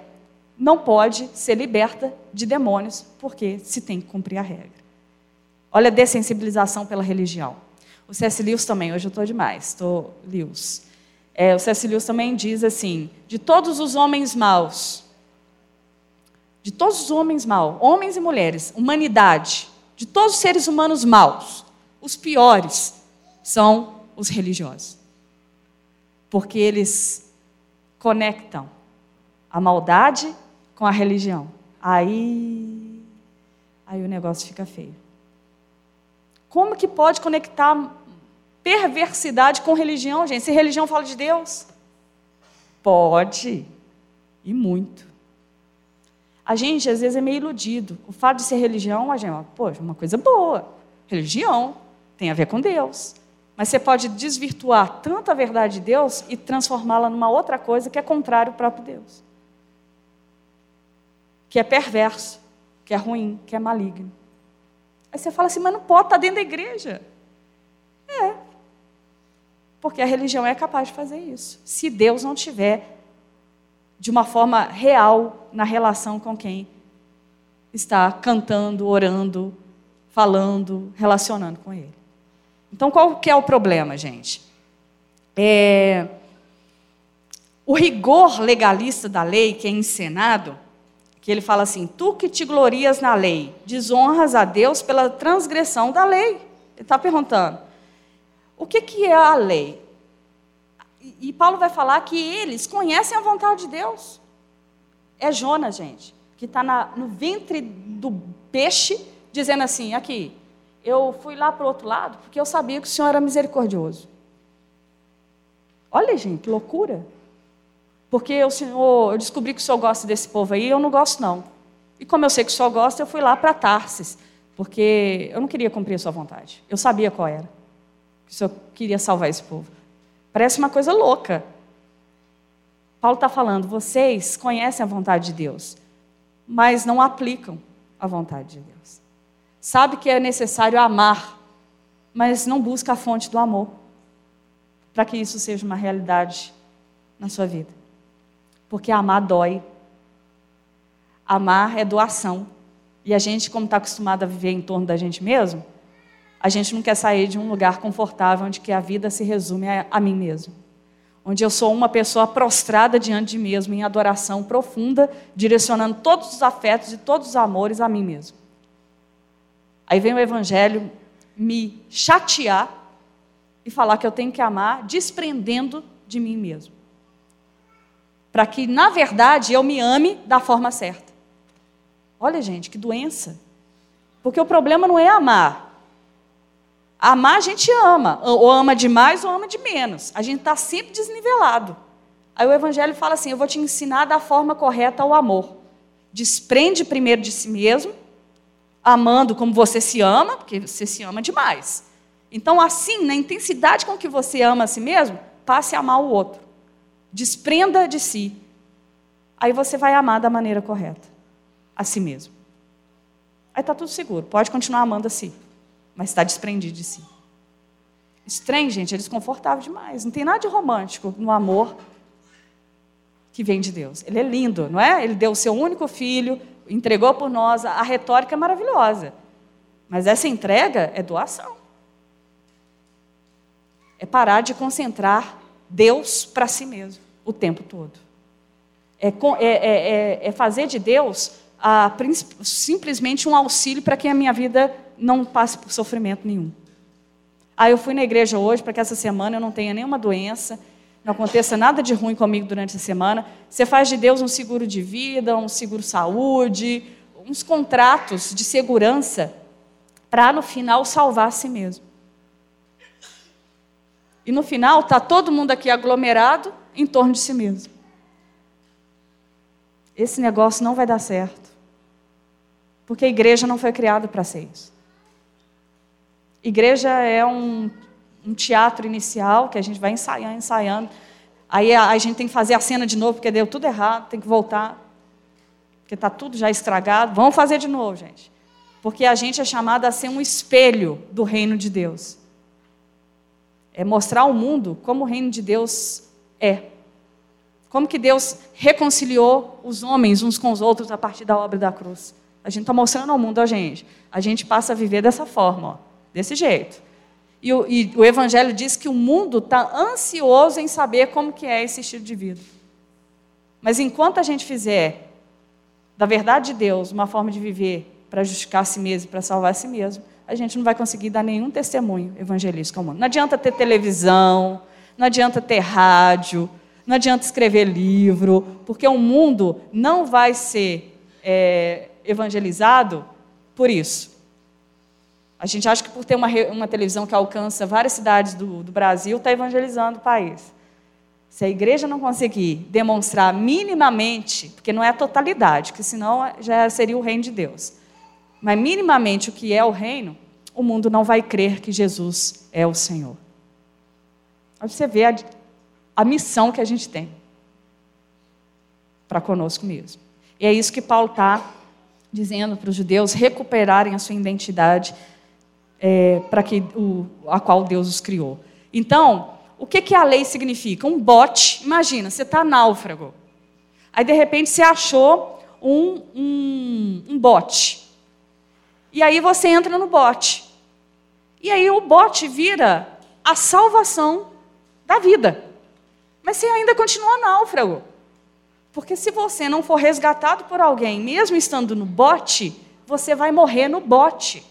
não pode ser liberta de demônios porque se tem que cumprir a regra. Olha a dessensibilização pela religião. O C.S. Lewis também, hoje eu estou demais, estou Lewis. É, o C.S. Também diz assim: de todos os homens maus, de todos os homens maus, homens e mulheres, humanidade, de todos os seres humanos maus, os piores são os religiosos. Porque eles conectam a maldade com a religião. Aí, aí o negócio fica feio. Como que pode conectar perversidade com religião, gente? Se religião fala de Deus? Pode, e muito. A gente, às vezes, é meio iludido. O fato de ser religião, a gente, poxa, uma coisa boa. Religião tem a ver com Deus. Mas você pode desvirtuar tanta verdade de Deus e transformá-la numa outra coisa que é contrário ao próprio Deus. Que é perverso, que é ruim, que é maligno. Aí você fala assim, mas não pode estar dentro da igreja. É. Porque a religião é capaz de fazer isso. Se Deus não tiver de uma forma real na relação com quem está cantando, orando, falando, relacionando com Ele. Então, qual que é o problema, gente? É... O rigor legalista da lei que é encenado, que ele fala assim: tu que te glorias na lei, desonras a Deus pela transgressão da lei. Ele está perguntando: o que, que é a lei? E Paulo vai falar que eles conhecem a vontade de Deus. É Jonas, gente, que está no ventre do peixe, dizendo assim: aqui, eu fui lá para o outro lado porque eu sabia que o Senhor era misericordioso. Olha, gente, que loucura. Porque o Senhor, eu descobri que o Senhor gosta desse povo aí, eu não gosto não. E como eu sei que o Senhor gosta, eu fui lá para Tarsis, porque eu não queria cumprir a sua vontade. Eu sabia qual era. Que o Senhor queria salvar esse povo. Parece uma coisa louca. Paulo está falando, vocês conhecem a vontade de Deus, mas não aplicam a vontade de Deus. Sabe que é necessário amar, mas não busca a fonte do amor para que isso seja uma realidade na sua vida. Porque amar dói. Amar é doação. E a gente, como está acostumado a viver em torno da gente mesmo, a gente não quer sair de um lugar confortável onde que a vida se resume a, a mim mesmo. Onde eu sou uma pessoa prostrada diante de mim mesmo, em adoração profunda, direcionando todos os afetos e todos os amores a mim mesmo. Aí vem o Evangelho me chatear e falar que eu tenho que amar desprendendo de mim mesmo. Para que, na verdade, eu me ame da forma certa. Olha, gente, que doença. Porque o problema não é amar, Amar a gente ama, ou ama demais ou ama de menos. A gente está sempre desnivelado. Aí o Evangelho fala assim: eu vou te ensinar da forma correta o amor. Desprende primeiro de si mesmo, amando como você se ama, porque você se ama demais. Então, assim, na intensidade com que você ama a si mesmo, passe a amar o outro. Desprenda de si. Aí você vai amar da maneira correta, a si mesmo. Aí está tudo seguro, pode continuar amando a si mas está desprendido de si. Estranho, gente, é desconfortável demais. Não tem nada de romântico no amor que vem de Deus. Ele é lindo, não é? Ele deu o seu único filho, entregou por nós. A retórica é maravilhosa. Mas essa entrega é doação. É parar de concentrar Deus para si mesmo o tempo todo. É, é, é, é fazer de Deus a, simplesmente um auxílio para que a minha vida não passe por sofrimento nenhum. Ah, eu fui na igreja hoje para que essa semana eu não tenha nenhuma doença, não aconteça nada de ruim comigo durante a semana. Você faz de Deus um seguro de vida, um seguro saúde, uns contratos de segurança para no final salvar a si mesmo. E no final está todo mundo aqui aglomerado em torno de si mesmo. Esse negócio não vai dar certo. Porque a igreja não foi criada para ser isso. Igreja é um, um teatro inicial que a gente vai ensaiando, ensaiando. Aí a, a, gente tem que fazer a cena de novo porque deu tudo errado, tem que voltar. Porque está tudo já estragado. Vamos fazer de novo, gente. Porque a gente é chamado a ser um espelho do reino de Deus. É mostrar ao mundo como o reino de Deus é. Como que Deus reconciliou os homens uns com os outros a partir da obra da cruz. A gente está mostrando ao mundo, a gente. A gente passa a viver dessa forma. Ó desse jeito. E o, e o Evangelho diz que o mundo está ansioso em saber como que é esse estilo de vida. Mas enquanto a gente fizer da verdade de Deus uma forma de viver para justificar a si mesmo, para salvar a si mesmo, a gente não vai conseguir dar nenhum testemunho evangelístico ao mundo. Não adianta ter televisão, não adianta ter rádio, não adianta escrever livro, porque o mundo não vai ser é, evangelizado por isso. A gente acha que por ter uma, uma televisão que alcança várias cidades do, do Brasil, está evangelizando o país. Se a igreja não conseguir demonstrar minimamente, porque não é a totalidade, porque senão já seria o reino de Deus, mas minimamente o que é o reino, o mundo não vai crer que Jesus é o Senhor. Aí você vê a, a missão que a gente tem para conosco mesmo. E é isso que Paulo está dizendo para os judeus recuperarem a sua identidade é, para que o, a qual Deus os criou. Então, o que, que a lei significa? Um bote, imagina, você está náufrago. Aí, de repente, você achou um, um, um bote. E aí você entra no bote. E aí o bote vira a salvação da vida. Mas você ainda continua náufrago. Porque se você não for resgatado por alguém, mesmo estando no bote, você vai morrer no bote.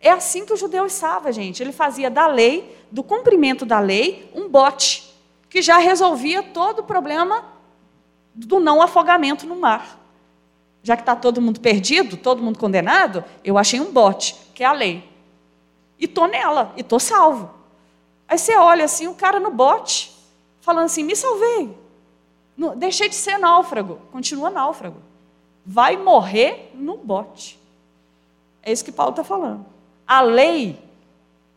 É assim que o judeu estava, gente. Ele fazia da lei, do cumprimento da lei, um bote, que já resolvia todo o problema do não afogamento no mar. Já que está todo mundo perdido, todo mundo condenado, eu achei um bote, que é a lei. E estou nela, e estou salvo. Aí você olha assim, o cara no bote, falando assim: me salvei. deixei de ser náufrago. Continua náufrago. Vai morrer no bote. É isso que Paulo está falando. A lei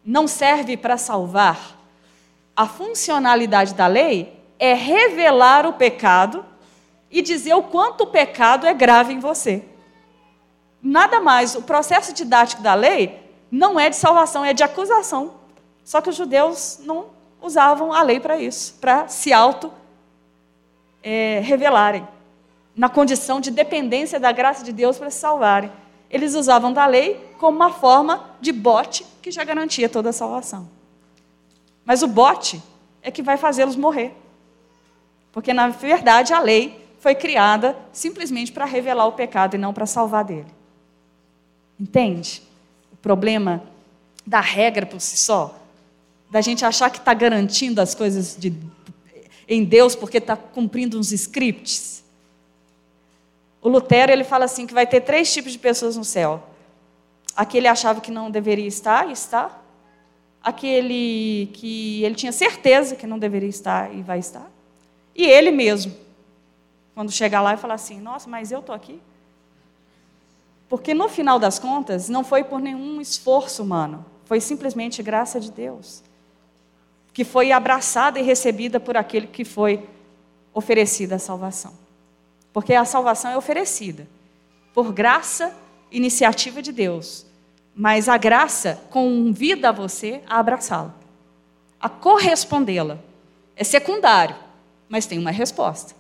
não serve para salvar. A funcionalidade da lei é revelar o pecado e dizer o quanto o pecado é grave em você. Nada mais. O processo didático da lei não é de salvação, é de acusação. Só que os judeus não usavam a lei para isso, para se auto é, revelarem, na condição de dependência da graça de Deus para se salvarem eles usavam da lei como uma forma de bote que já garantia toda a salvação. Mas o bote é que vai fazê-los morrer. Porque, na verdade, a lei foi criada simplesmente para revelar o pecado e não para salvar dele. Entende? O problema da regra por si só, da gente achar que está garantindo as coisas de, em Deus porque está cumprindo uns scripts. O Lutero ele fala assim que vai ter três tipos de pessoas no céu. Aquele achava que não deveria estar e está. Aquele que ele tinha certeza que não deveria estar e vai estar. E ele mesmo, quando chegar lá e falar assim: Nossa, mas eu estou aqui. Porque no final das contas, não foi por nenhum esforço humano, foi simplesmente graça de Deus, que foi abraçada e recebida por aquele que foi oferecida a salvação. Porque a salvação é oferecida por graça, iniciativa de Deus. Mas a graça convida você a abraçá-la, a correspondê-la. É secundário, mas tem uma resposta.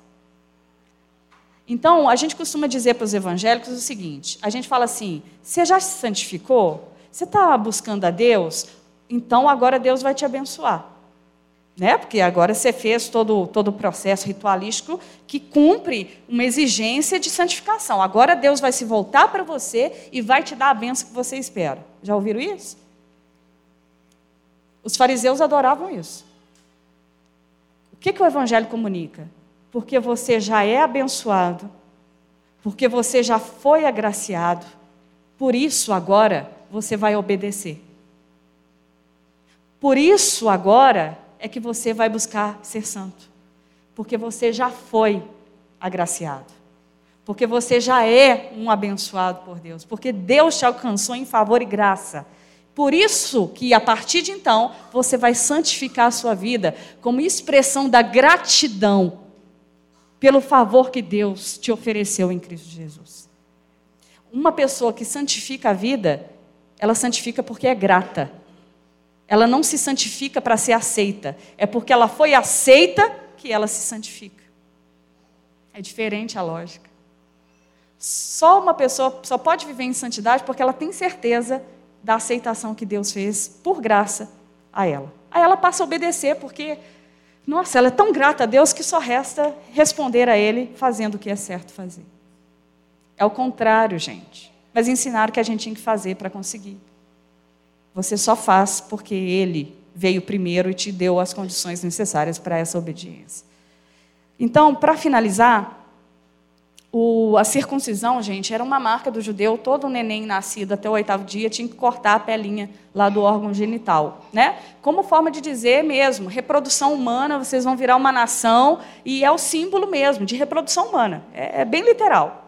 Então, a gente costuma dizer para os evangélicos o seguinte: a gente fala assim, você já se santificou? Você está buscando a Deus? Então agora Deus vai te abençoar né? porque agora você fez todo, todo o processo ritualístico que cumpre uma exigência de santificação. Agora Deus vai se voltar para você e vai te dar a benção que você espera. Já ouviram isso? Os fariseus adoravam isso. O que, que o Evangelho comunica? Porque você já é abençoado, porque você já foi agraciado, por isso agora você vai obedecer. Por isso agora é que você vai buscar ser santo. Porque você já foi agraciado. Porque você já é um abençoado por Deus. Porque Deus te alcançou em favor e graça. Por isso que a partir de então você vai santificar a sua vida como expressão da gratidão pelo favor que Deus te ofereceu em Cristo Jesus. Uma pessoa que santifica a vida, ela santifica porque é grata. Ela não se santifica para ser aceita. É porque ela foi aceita que ela se santifica. É diferente a lógica. Só uma pessoa só pode viver em santidade porque ela tem certeza da aceitação que Deus fez por graça a ela. Aí ela passa a obedecer, porque, nossa, ela é tão grata a Deus que só resta responder a Ele fazendo o que é certo fazer. É o contrário, gente. Mas ensinaram que a gente tinha que fazer para conseguir. Você só faz porque Ele veio primeiro e te deu as condições necessárias para essa obediência. Então, para finalizar, o, a circuncisão, gente, era uma marca do judeu. Todo neném nascido até o oitavo dia tinha que cortar a pelinha lá do órgão genital, né? Como forma de dizer mesmo, reprodução humana, vocês vão virar uma nação e é o símbolo mesmo de reprodução humana. É, é bem literal.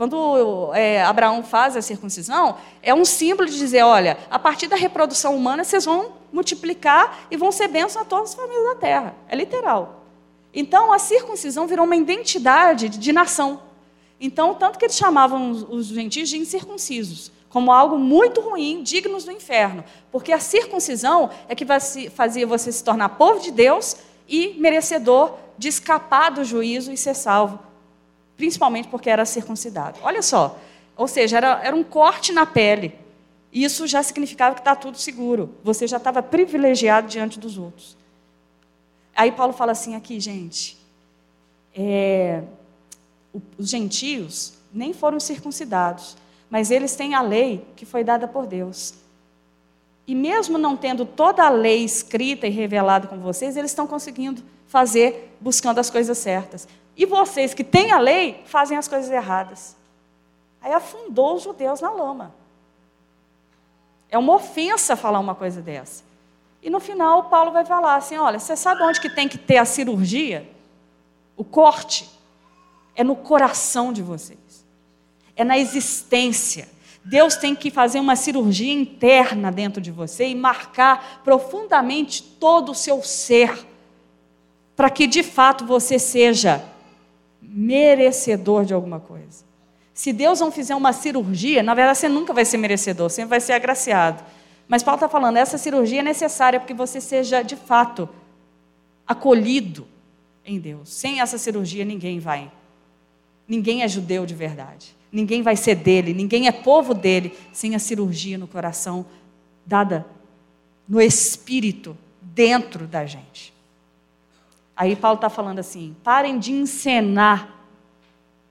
Quando é, Abraão faz a circuncisão, é um símbolo de dizer, olha, a partir da reprodução humana vocês vão multiplicar e vão ser bênçãos a todas as famílias da terra. É literal. Então, a circuncisão virou uma identidade de nação. Então, tanto que eles chamavam os gentios de incircuncisos, como algo muito ruim, dignos do inferno. Porque a circuncisão é que fazia você se tornar povo de Deus e merecedor de escapar do juízo e ser salvo. Principalmente porque era circuncidado. Olha só, ou seja, era, era um corte na pele. Isso já significava que está tudo seguro. Você já estava privilegiado diante dos outros. Aí Paulo fala assim aqui, gente. É, os gentios nem foram circuncidados, mas eles têm a lei que foi dada por Deus. E mesmo não tendo toda a lei escrita e revelada com vocês, eles estão conseguindo fazer, buscando as coisas certas. E vocês que têm a lei, fazem as coisas erradas. Aí afundou os judeus na lama. É uma ofensa falar uma coisa dessa. E no final, Paulo vai falar assim: olha, você sabe onde que tem que ter a cirurgia? O corte? é no coração de vocês, é na existência. Deus tem que fazer uma cirurgia interna dentro de você e marcar profundamente todo o seu ser, para que de fato você seja merecedor de alguma coisa. Se Deus não fizer uma cirurgia, na verdade você nunca vai ser merecedor, sempre vai ser agraciado. Mas Paulo está falando, essa cirurgia é necessária porque você seja de fato acolhido em Deus. Sem essa cirurgia ninguém vai Ninguém é judeu de verdade. Ninguém vai ser dele, ninguém é povo dele sem a cirurgia no coração dada no espírito dentro da gente. Aí Paulo está falando assim: parem de encenar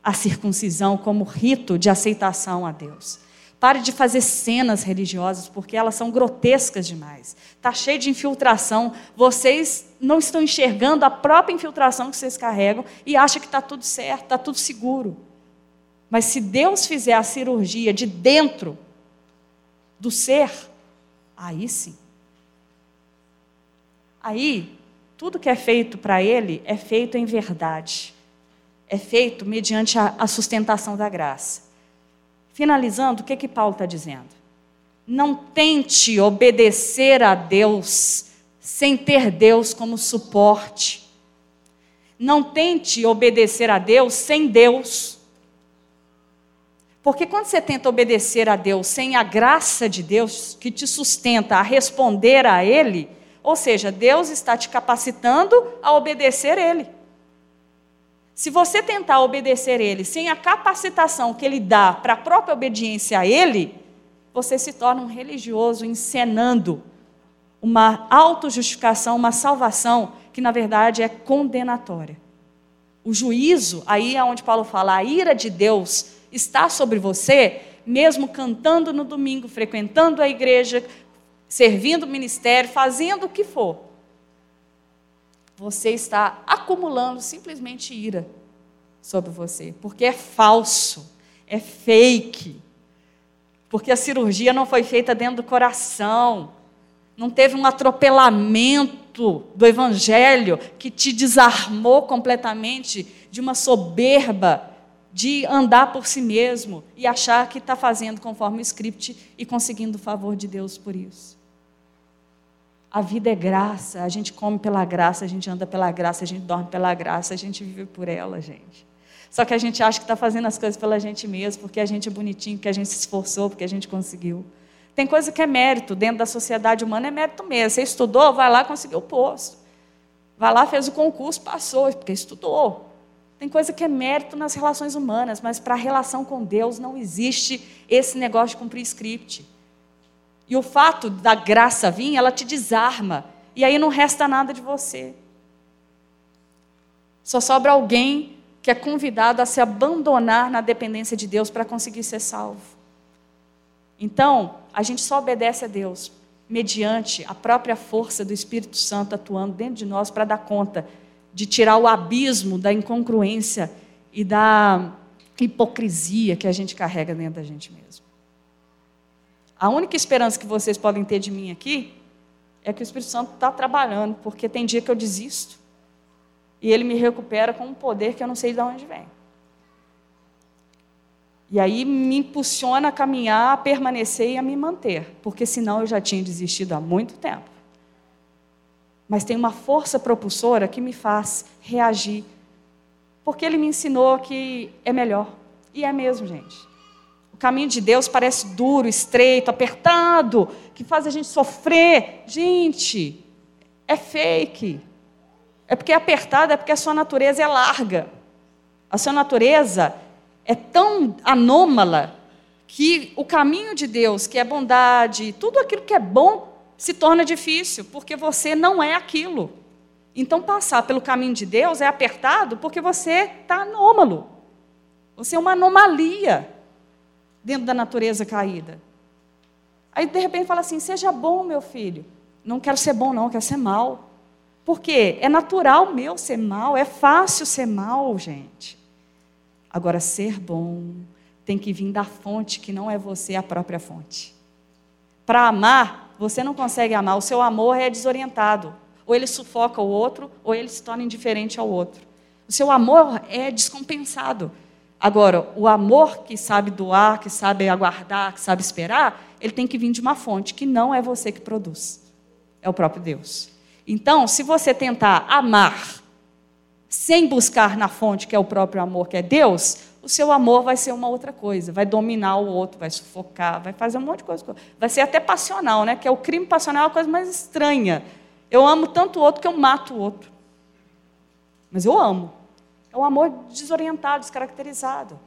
a circuncisão como rito de aceitação a Deus. Pare de fazer cenas religiosas, porque elas são grotescas demais. Está cheio de infiltração. Vocês não estão enxergando a própria infiltração que vocês carregam e acham que está tudo certo, está tudo seguro. Mas se Deus fizer a cirurgia de dentro do ser, aí sim. Aí, tudo que é feito para Ele é feito em verdade. É feito mediante a, sustentação da graça. Finalizando, o que, que Paulo está dizendo? Não tente obedecer a Deus sem ter Deus como suporte. Não tente obedecer a Deus sem Deus. Porque quando você tenta obedecer a Deus sem a graça de Deus que te sustenta a responder a Ele, ou seja, Deus está te capacitando a obedecer Ele. Se você tentar obedecer Ele sem a capacitação que Ele dá para a própria obediência a Ele, você se torna um religioso encenando uma autojustificação, uma salvação que na verdade é condenatória. O juízo, aí é onde Paulo fala, a ira de Deus está sobre você, mesmo cantando no domingo, frequentando a igreja, servindo o ministério, fazendo o que for você está acumulando simplesmente ira sobre você, porque é falso, é fake. Porque a cirurgia não foi feita dentro do coração, não teve um atropelamento do evangelho que te desarmou completamente de uma soberba de andar por si mesmo e achar que está fazendo conforme o script e conseguindo o favor de Deus por isso. A vida é graça, a gente come pela graça, a gente anda pela graça, a gente dorme pela graça, a gente vive por ela, gente. Só que a gente acha que está fazendo as coisas pela gente mesmo, porque a gente é bonitinho, porque a gente se esforçou, porque a gente conseguiu. Tem coisa que é mérito, dentro da sociedade humana é mérito mesmo. Você estudou, vai lá, conseguiu o posto. Vai lá, fez o concurso, passou, porque estudou. Tem coisa que é mérito nas relações humanas, mas para a relação com Deus não existe esse negócio de cumprir script. E o fato da graça vir, ela te desarma. E aí não resta nada de você. Só sobra alguém que é convidado a se abandonar na dependência de Deus para conseguir ser salvo. Então, a gente só obedece a Deus mediante a própria força do Espírito Santo atuando dentro de nós para dar conta de tirar o abismo da incongruência e da hipocrisia que a gente carrega dentro da gente mesmo. A única esperança que vocês podem ter de mim aqui é que o Espírito Santo está trabalhando, porque tem dia que eu desisto e ele me recupera com um poder que eu não sei de onde vem. E aí me impulsiona a caminhar, a permanecer e a me manter, porque senão eu já tinha desistido há muito tempo. Mas tem uma força propulsora que me faz reagir, porque ele me ensinou que é melhor. E é mesmo, gente. Caminho de Deus parece duro, estreito, apertado, que faz a gente sofrer. Gente, é fake. É porque é apertado, é porque a sua natureza é larga. A sua natureza é tão anômala que o caminho de Deus, que é bondade, tudo aquilo que é bom, se torna difícil, porque você não é aquilo. Então, passar pelo caminho de Deus é apertado porque você está anômalo. Você é uma anomalia dentro da natureza caída. Aí, de repente, fala assim: seja bom, meu filho. Não quero ser bom, não, quero ser mal. Por quê? É natural meu ser mal, é fácil ser mal, gente. Agora, ser bom tem que vir da fonte que não é você a própria fonte. Para amar, você não consegue amar, o seu amor é desorientado. Ou ele sufoca o outro, ou ele se torna indiferente ao outro. O seu amor é descompensado. Agora, o amor que sabe doar, que sabe aguardar, que sabe esperar, ele tem que vir de uma fonte que não é você que produz. É o próprio Deus. Então, se você tentar amar sem buscar na fonte, que é o próprio amor, que é Deus, o seu amor vai ser uma outra coisa, vai dominar o outro, vai sufocar, vai fazer um monte de coisa. Vai ser até passional, né? Que é o crime passional é a coisa mais estranha. Eu amo tanto o outro que eu mato o outro. Mas eu amo. Um amor desorientado, descaracterizado.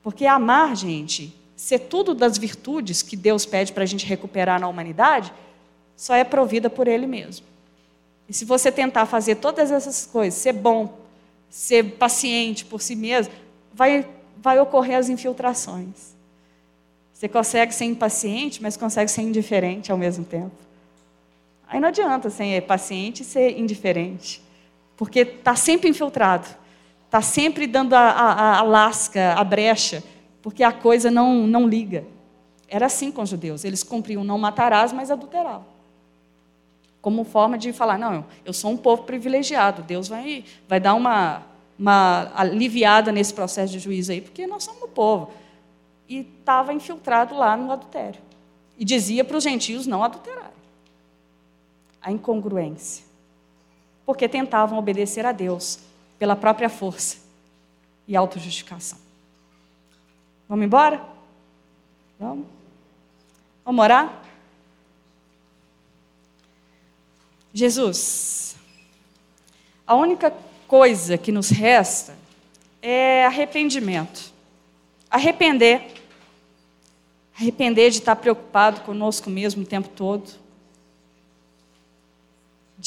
Porque amar, gente, ser tudo das virtudes que Deus pede para a gente recuperar na humanidade, só é provida por Ele mesmo. E se você tentar fazer todas essas coisas, ser bom, ser paciente por si mesmo, vai, vai ocorrer as infiltrações. Você consegue ser impaciente, mas consegue ser indiferente ao mesmo tempo. Aí não adianta ser paciente e ser indiferente, porque está sempre infiltrado, está sempre dando a, a, a, lasca, a brecha, porque a coisa não, não liga. Era assim com os judeus, eles cumpriam não matarás, mas adulteravam como forma de falar, não, eu sou um povo privilegiado, Deus vai, vai dar uma, uma aliviada nesse processo de juízo aí, porque nós somos o povo. E estava infiltrado lá no adultério. E dizia para os gentios não adulterarem. A incongruência. Porque tentavam obedecer a Deus pela própria força e autojustificação. Vamos embora? Vamos? Vamos orar? Jesus, a única coisa que nos resta é arrependimento. Arrepender. Arrepender de estar preocupado conosco mesmo o tempo todo.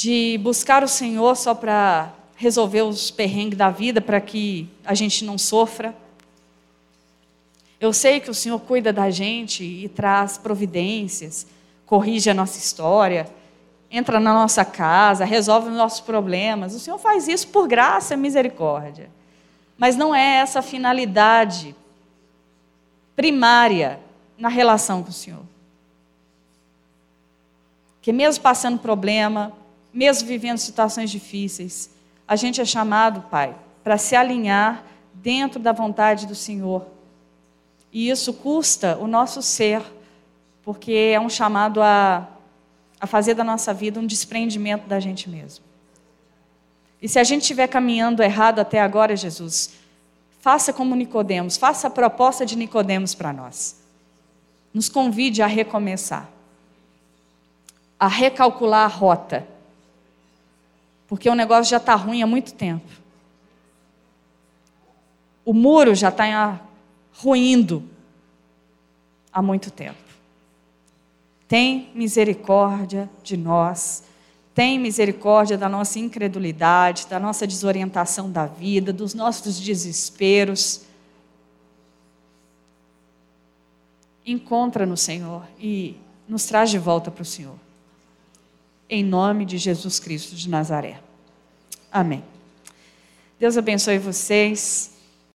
De buscar o Senhor só para resolver os perrengues da vida, para que a gente não sofra. Eu sei que o Senhor cuida da gente e traz providências, corrige a nossa história entra na nossa casa, resolve os nossos problemas. O Senhor faz isso por graça e misericórdia. Mas não é essa a finalidade primária na relação com o Senhor. Que mesmo passando problema, mesmo vivendo situações difíceis, a gente é chamado, Pai, para se alinhar dentro da vontade do Senhor. E isso custa o nosso ser, porque é um chamado a a fazer da nossa vida um desprendimento da gente mesmo. E se a gente estiver caminhando errado até agora, Jesus, faça como Nicodemos, faça a proposta de Nicodemos para nós. Nos convide a recomeçar. A recalcular a rota. Porque o negócio já está ruim há muito tempo. O muro já está ruindo há muito tempo. tem misericórdia de nós. Tem misericórdia da nossa incredulidade, da nossa desorientação da vida, dos nossos desesperos. Encontra no Senhor e nos traz de volta para o Senhor. Em nome de Jesus Cristo de Nazaré. Amém. Deus abençoe vocês.